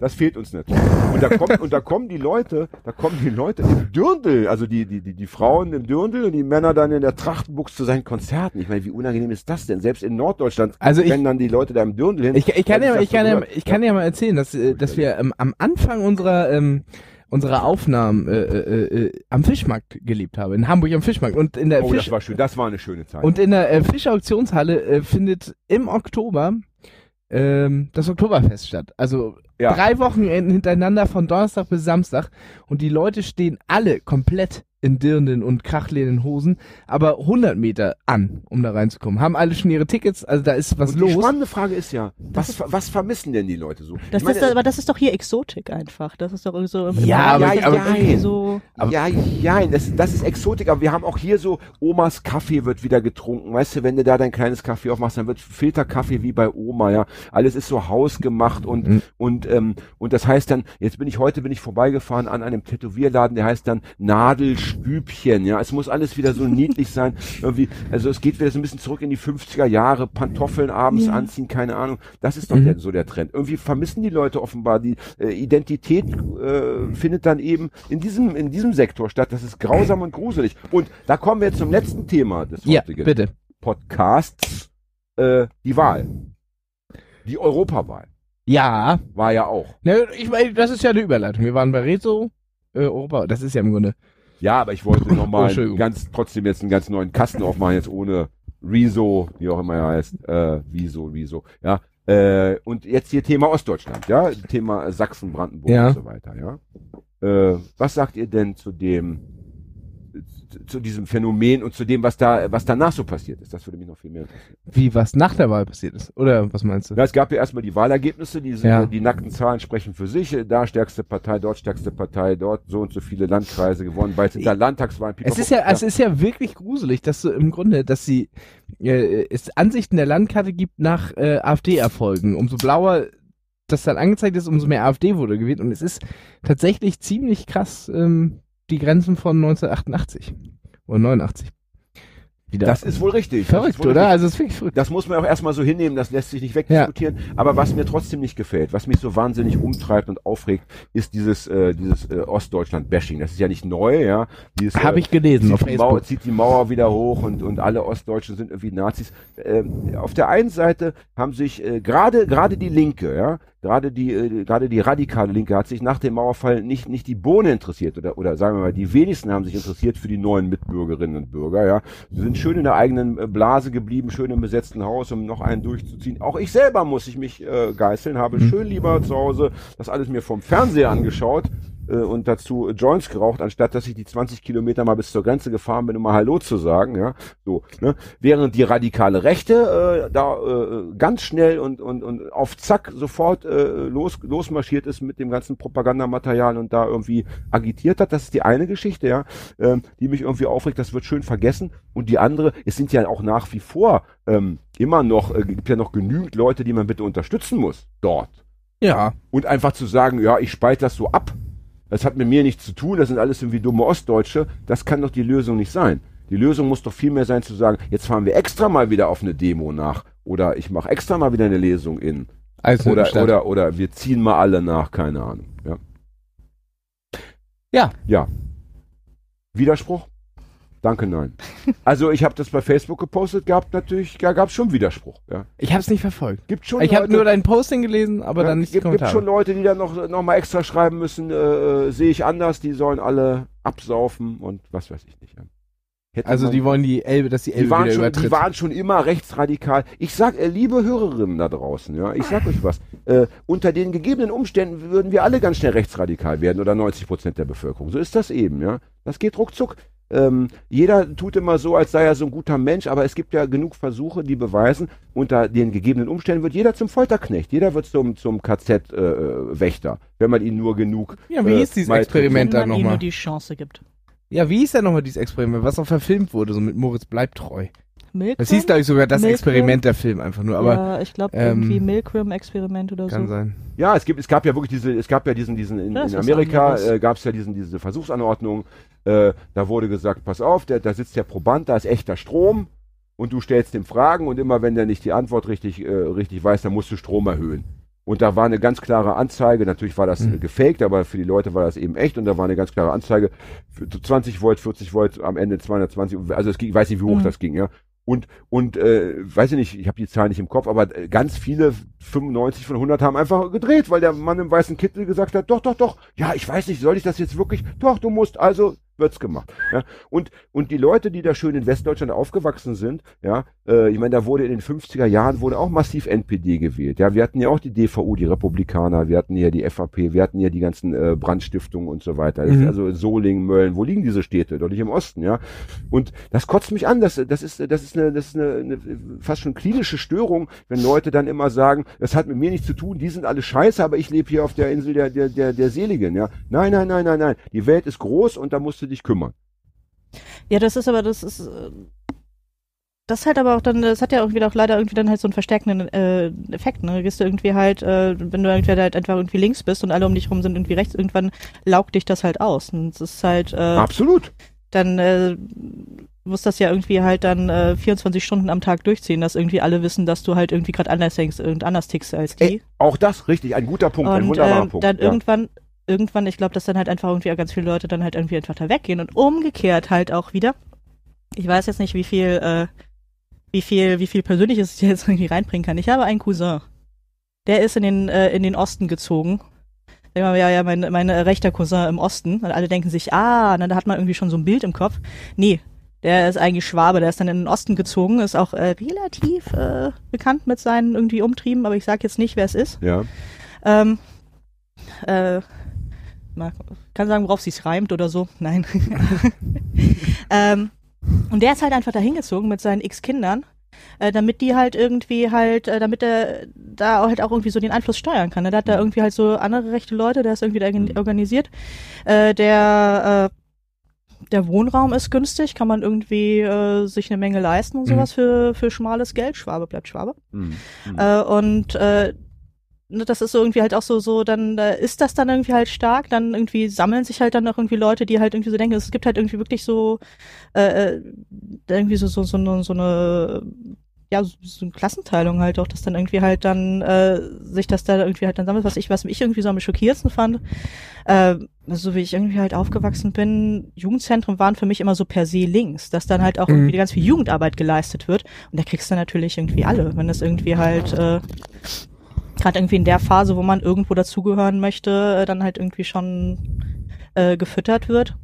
Das fehlt uns nicht. Und da kommt, und da kommen die Leute, da kommen die Leute im Dürndl, also die, die, die, die Frauen im Dürndl und die Männer dann in der Trachtenbuchs zu seinen Konzerten. Ich meine, wie unangenehm ist das denn? Selbst in Norddeutschland Also ich- rennen dann die Leute da im Dürndl hin. Ich, ich kann Ja, ich kann ja, ich kann ja mal erzählen, dass, äh, dass wir ähm, am Anfang unserer, ähm, unserer Aufnahmen äh, äh, äh, am Fischmarkt gelebt haben, in Hamburg am Fischmarkt und in der Oh, Fisch das war schön. Das war eine schöne Zeit. und in der äh, Fischauktionshalle äh, findet im Oktober ähm, das Oktoberfest statt. Also Ja. drei Wochenenden hintereinander von Donnerstag bis Samstag und die Leute stehen alle komplett in dirnden und krachlehnen Hosen, aber 100 Meter an, um da reinzukommen. Haben alle schon ihre Tickets, also da ist was und los. die spannende Frage ist ja, was, ver- was vermissen denn die Leute so? Das meine, ist, aber das ist doch hier Exotik einfach. Das ist doch irgendwie so. im- Ja, aber- das ist aber- nein. so. aber- ja, ja, das, das ist Exotik, aber wir haben auch hier so, Omas Kaffee wird wieder getrunken. Weißt du, wenn du da dein kleines Kaffee aufmachst, dann wird Filterkaffee wie bei Oma, ja. Alles ist so hausgemacht und, Mhm. und, ähm, und das heißt dann, jetzt bin ich heute, bin ich vorbeigefahren an einem Tätowierladen, der heißt dann Nadelstübchen, ja. Es muss alles wieder so niedlich sein. Irgendwie, also es geht wieder so ein bisschen zurück in die 50er Jahre, Pantoffeln abends Ja. anziehen, keine Ahnung. Das ist doch Mhm. der, so der Trend. Irgendwie vermissen die Leute offenbar die äh, Identität äh, findet dann eben in diesem in diesem Sektor statt. Das ist grausam und gruselig. Und da kommen wir jetzt zum letzten Thema des ja, heutigen bitte. Podcasts. Äh, die Wahl, die Europawahl Ja, war ja auch. ne, ich meine, das ist ja eine Überleitung. Wir waren bei Rezo, äh, Europa, das ist ja im Grunde. Ja, aber ich wollte nochmal ganz trotzdem jetzt einen ganz neuen Kasten aufmachen, jetzt ohne Rezo, wie auch immer er heißt, äh, Wieso, Wieso, ja. Äh, und jetzt hier Thema Ostdeutschland, ja, Thema Sachsen, Brandenburg Ja. und so weiter, ja. Äh, was sagt ihr denn zu dem, zu, diesem Phänomen und zu dem, was da, was danach so passiert ist? Das würde mich noch viel mehr interessieren. Wie was nach der Wahl passiert ist. Oder was meinst du? Ja, es gab ja erstmal die Wahlergebnisse, die, Ja. die nackten Zahlen sprechen für sich. Da stärkste Partei, dort stärkste Partei, dort so und so viele Landkreise gewonnen. Bald sind da Landtagswahlen. Es ist ja, es ist ja wirklich gruselig, dass du im Grunde, dass sie äh, es Ansichten der Landkarte gibt nach äh, AfD-Erfolgen. Umso blauer das dann angezeigt ist, umso mehr AfD wurde gewählt. Und es ist tatsächlich ziemlich krass ähm, die Grenzen von 1988 oder 89. wieder. Das ist wohl richtig. Das verrückt, wohl oder? richtig. Also es ist wirklich verrückt. Das muss man auch erstmal so hinnehmen, das lässt sich nicht wegdiskutieren. Aber was mir trotzdem nicht gefällt, was mich so wahnsinnig umtreibt und aufregt, ist dieses, äh, dieses äh, Ostdeutschland-Bashing. Das ist ja nicht neu, ja. Dieses, Habe äh, ich gelesen auf zieht die, Mauer, zieht die Mauer wieder hoch und, und alle Ostdeutschen sind irgendwie Nazis. Ähm, auf der einen Seite haben sich äh, gerade gerade die Linke, ja, gerade die äh, gerade die radikale Linke hat sich nach dem Mauerfall nicht nicht die Bohne interessiert oder oder sagen wir mal die wenigsten haben sich interessiert für die neuen Mitbürgerinnen und Bürger, ja. Sie sind schön in der eigenen äh, Blase geblieben, schön im besetzten Haus, um noch einen durchzuziehen. Auch ich selber muss ich mich äh, geißeln, habe schön lieber zu Hause das alles mir vom Fernseher angeschaut äh, und dazu Joints geraucht, anstatt dass ich die 20 Kilometer mal bis zur Grenze gefahren bin, um mal Hallo zu sagen, ja, so, ne? Während die radikale Rechte äh, da äh, ganz schnell und, und, und auf Zack sofort äh, los, losmarschiert ist mit dem ganzen Propagandamaterial und da irgendwie agitiert hat, das ist die eine Geschichte, ja, ähm, die mich irgendwie aufregt, das wird schön vergessen und die andere, es sind ja auch nach wie vor ähm, immer noch, äh, gibt ja noch genügend Leute, die man bitte unterstützen muss, dort. Ja. Und einfach zu sagen, ja, ich spalte das so ab, das hat mit mir nichts zu tun, das sind alles irgendwie dumme Ostdeutsche, das kann doch die Lösung nicht sein. Die Lösung muss doch vielmehr sein zu sagen, jetzt fahren wir extra mal wieder auf eine Demo nach oder ich mache extra mal wieder eine Lesung in Also oder oder oder wir ziehen mal alle nach, keine Ahnung. Ja. Ja. Ja. Widerspruch? Danke, nein. Also ich habe das bei Facebook gepostet gehabt, natürlich, da gab es schon Widerspruch. Ja. Ich habe es nicht verfolgt. Gibt schon Ich habe nur dein Posting gelesen, aber ja, dann nicht die gibt, gibt Kommentare. schon Leute, die dann noch, noch mal extra schreiben müssen, äh, sehe ich anders, die sollen alle absaufen und was weiß ich nicht. Ja. Also die wollen die Elbe, dass die Elbe die waren, wieder schon, übertritt. die waren schon immer rechtsradikal. Ich sag, äh, liebe Hörerinnen da draußen, ja, ich sag euch was. Äh, unter den gegebenen Umständen würden wir alle ganz schnell rechtsradikal werden oder 90 Prozent der Bevölkerung. So ist das eben, ja. Das geht ruckzuck. Ähm, jeder tut immer so, als sei er so ein guter Mensch, aber es gibt ja genug Versuche, die beweisen, unter den gegebenen Umständen wird jeder zum Folterknecht, jeder wird zum, zum KZ-Wächter, wenn man ihn nur genug. Ja, wie äh, hieß dieses Experiment Wenn da man ihm nur nochmal? die Chance gibt. Ja, wie hieß denn nochmal dieses Experiment, was auch verfilmt wurde, so mit Moritz bleibt treu? Milkroom? Das hieß, glaube ich, sogar das Milkroom? Experiment der Film einfach nur, aber ja, ich glaube ähm, irgendwie Milkroom-Experiment oder kann so. sein. Ja, es gibt, es gab ja wirklich diese, es gab ja diesen, diesen in, in ist Amerika äh, gab es ja diesen, diese Versuchsanordnung. Äh, da wurde gesagt, pass auf, der, da sitzt der Proband, da ist echter Strom und du stellst ihm Fragen und immer wenn der nicht die Antwort richtig, äh, richtig weiß, dann musst du Strom erhöhen. Und da war eine ganz klare Anzeige, natürlich war das Mhm. gefaked, aber für die Leute war das eben echt und da war eine ganz klare Anzeige, für 20 Volt, 40 Volt, am Ende 220, also es ging, ich weiß nicht, wie hoch Mhm. das ging, ja. Und, und äh, weiß ich nicht, ich habe die Zahl nicht im Kopf, aber äh, ganz viele, 95 von 100 haben einfach gedreht, weil der Mann im weißen Kittel gesagt hat, doch, doch, doch, ja, ich weiß nicht, soll ich das jetzt wirklich? Doch, du musst, also wird's gemacht. Ja? Und, und die Leute, die da schön in Westdeutschland aufgewachsen sind, ja, äh, ich meine, da wurde in den 50er Jahren wurde auch massiv NPD gewählt. Ja, wir hatten ja auch die DVU, die Republikaner, wir hatten ja die FAP, wir hatten ja die ganzen äh, Brandstiftungen und so weiter. Mhm. Also Solingen, Mölln, wo liegen diese Städte? Doch nicht im Osten, ja. Und das kotzt mich an. Das, das ist, das ist eine, das ist eine, eine fast schon klinische Störung, wenn Leute dann immer sagen, das hat mit mir nichts zu tun, die sind alle scheiße, aber ich lebe hier auf der Insel der, der, der, der Seligen, ja. Nein, nein, nein, nein, nein. Die Welt ist groß und da musst du dich kümmern. Ja, das ist aber, das ist, äh, das halt aber auch dann, das hat ja irgendwie auch leider irgendwie dann halt so einen verstärkenden äh, Effekt, ne? Gehst du irgendwie halt, äh, wenn du irgendwie halt einfach irgendwie links bist und alle um dich rum sind irgendwie rechts, irgendwann laugt dich das halt aus. Und es ist halt, äh, Absolut. dann äh, muss das ja irgendwie halt dann äh, 24 Stunden am Tag durchziehen, dass irgendwie alle wissen, dass du halt irgendwie gerade anders denkst und anders tickst als die. Ey, auch das, richtig, ein guter Punkt, ein und wunderbarer ähm, Punkt. dann ja. irgendwann, irgendwann, ich glaube, dass dann halt einfach irgendwie ganz viele Leute dann halt irgendwie einfach da weggehen und umgekehrt halt auch wieder. Ich weiß jetzt nicht, wie viel, äh, wie viel, wie viel Persönliches ich jetzt irgendwie reinbringen kann. Ich habe einen Cousin. Der ist in den, äh, in den Osten gezogen. Wir mal, ja, ja, mein, mein äh, rechter Cousin im Osten. Und alle denken sich, ah, na, da hat man irgendwie schon so ein Bild im Kopf. Nee, der ist eigentlich Schwabe, der ist dann in den Osten gezogen, ist auch äh, relativ äh, bekannt mit seinen irgendwie Umtrieben, aber ich sag jetzt nicht, wer es ist. ja. Ähm, äh, mal, kann sagen, worauf sich's reimt oder so. Nein. ähm, und der ist halt einfach da hingezogen mit seinen x Kindern, äh, damit die halt irgendwie halt, äh, damit er da halt auch irgendwie so den Einfluss steuern kann. Ne? Da hat da irgendwie halt so andere rechte Leute, der ist irgendwie da organ- organisiert. Äh, der, äh, der Wohnraum ist günstig, kann man irgendwie äh, sich eine Menge leisten und Mhm. sowas für, für schmales Geld. Schwabe bleibt Schwabe. Mhm. Mhm. Äh, und äh, das ist so irgendwie halt auch so, so, dann äh, ist das dann irgendwie halt stark, dann irgendwie sammeln sich halt dann noch irgendwie Leute, die halt irgendwie so denken, es gibt halt irgendwie wirklich so, äh, äh, irgendwie so, so, so, eine, so eine, ja, so, so eine Klassenteilung halt auch, dass dann irgendwie halt dann, äh, sich das da irgendwie halt dann sammelt, was ich, was mich irgendwie so am schockierendsten fand, äh, so wie ich irgendwie halt aufgewachsen bin, Jugendzentren waren für mich immer so per se links, dass dann halt auch Mhm. irgendwie ganz viel Jugendarbeit geleistet wird. Und da kriegst du natürlich irgendwie alle, wenn das irgendwie halt, äh, gerade irgendwie in der Phase, wo man irgendwo dazugehören möchte, äh, dann halt irgendwie schon äh, gefüttert wird.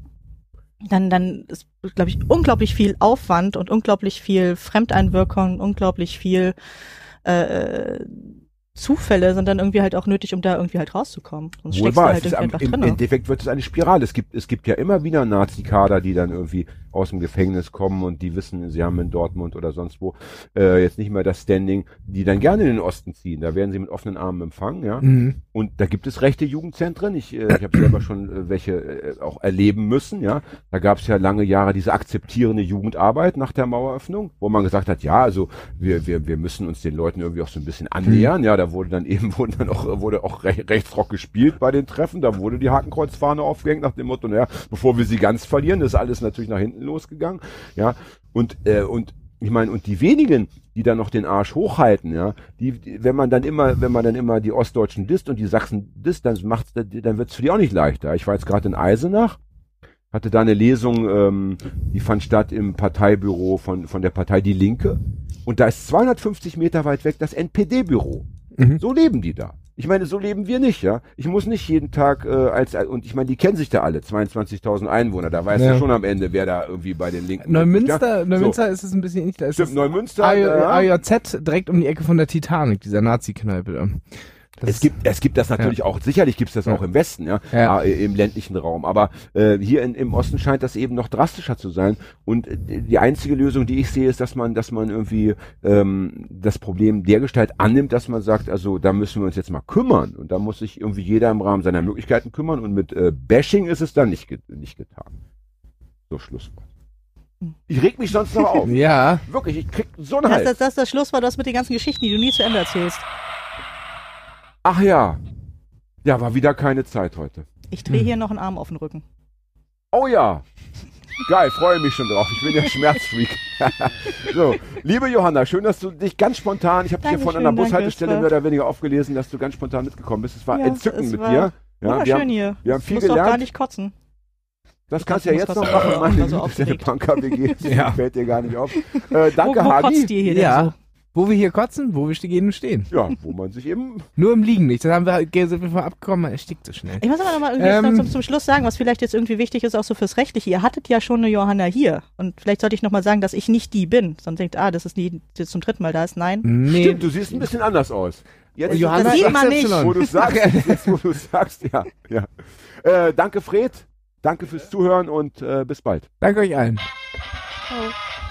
Dann, dann ist, glaube ich, unglaublich viel Aufwand und unglaublich viel Fremdeinwirkung, unglaublich viel äh, Zufälle sind dann irgendwie halt auch nötig, um da irgendwie halt rauszukommen. Sonst Wohl steckst du wahr, halt es irgendwie am, einfach im drin. Endeffekt wird es eine Spirale. Es gibt, es gibt ja immer wieder Nazi-Kader, die dann irgendwie aus dem Gefängnis kommen und die wissen, sie haben in Dortmund oder sonst wo äh, jetzt nicht mehr das Standing, die dann gerne in den Osten ziehen. Da werden sie mit offenen Armen empfangen, ja. Mhm. Und da gibt es rechte Jugendzentren. Ich, äh, ich habe selber schon äh, welche äh, auch erleben müssen, ja. Da gab es ja lange Jahre diese akzeptierende Jugendarbeit nach der Maueröffnung, wo man gesagt hat, ja, also wir, wir, wir müssen uns den Leuten irgendwie auch so ein bisschen annähern. Ja, da wurde dann eben wurde dann auch, wurde auch Re Rechtsrock gespielt bei den Treffen. Da wurde die Hakenkreuzfahne aufgehängt nach dem Motto, naja, bevor wir sie ganz verlieren, ist alles natürlich nach hinten losgegangen. Ja. Und, äh, und ich meine, und die wenigen, die dann noch den Arsch hochhalten, ja, die, die, wenn man dann immer, wenn man dann immer die Ostdeutschen disst und die Sachsen disst, dann macht's, dann wird's für die auch nicht leichter. Ich war jetzt gerade in Eisenach, hatte da eine Lesung, ähm, die fand statt im Parteibüro von, von der Partei Die Linke. Und da ist 250 Meter weit weg das NPD-Büro. Mhm. So leben die da. Ich meine, so leben wir nicht, ja. Ich muss nicht jeden Tag äh, als und ich meine, die kennen sich da alle, 22.000 Einwohner. Da weißt Ja. du schon am Ende, wer da irgendwie bei den Linken Neumünster, ja? Neumünster ist es ein bisschen ähnlich. Da ist Stimmt, Neumünster. AJ. AJZ direkt um die Ecke von der Titanic, dieser Nazi-Kneipe. Das Es gibt, es gibt das natürlich auch, sicherlich gibt es das Ja. auch im Westen, ja, Ja. äh, im ländlichen Raum. Aber äh, hier in, im Osten scheint das eben noch drastischer zu sein. Und äh, die einzige Lösung, die ich sehe, ist, dass man, dass man irgendwie ähm, das Problem dergestalt annimmt, dass man sagt, also da müssen wir uns jetzt mal kümmern. Und da muss sich irgendwie jeder im Rahmen seiner Möglichkeiten kümmern. Und mit äh, Bashing ist es dann nicht, ge nicht getan. So Schlusswort. Ich reg mich sonst noch auf. Ja, Wirklich, ich krieg so einen Das, Hals. das, das ist das Schlusswort, das mit den ganzen Geschichten, die du nie zu Ende erzählst. Ach ja. Ja, war wieder keine Zeit heute. Ich drehe Hm. hier noch einen Arm auf den Rücken. Oh ja. Geil, freue mich schon drauf. Ich bin ja Schmerzfreak. so, liebe Johanna, schön, dass du dich ganz spontan, ich habe dich hier von einer Bushaltestelle mehr oder weniger aufgelesen, dass du ganz spontan mitgekommen bist. Es war Ja, entzückend es mit war dir. Ja, wir Wunderschön haben, hier. wir haben Ich viel muss doch gar gelernt. nicht kotzen. Das kannst du ja jetzt noch machen, meine so Liebe, der aufgeregt. Punker-WG. Ja. Fällt dir gar nicht auf. Äh, danke, wo, wo Hagi. kotzt ihr hier ja. denn Wo wir hier kotzen, wo wir gehen und stehen. Ja, wo man sich eben Nur im Liegen nicht. Das haben wir, sind wir vorab abgekommen, man erstickt so schnell. Ich muss aber noch mal irgendwie Ähm. zum, zum Schluss sagen, was vielleicht jetzt irgendwie wichtig ist, auch so fürs Rechtliche. Ihr hattet ja schon eine Johanna hier. Und vielleicht sollte ich noch mal sagen, dass ich nicht die bin. Sonst denkt, ah, das ist die, die jetzt zum dritten Mal da ist. Nein. Nee. Stimmt, du siehst ein bisschen anders aus. Jetzt, Johanna Das sieht man nicht. wo du sagst, jetzt, wo du sagst, ja, ja. Äh, danke, Fred. Danke fürs Zuhören und äh, bis bald. Danke euch allen. Oh.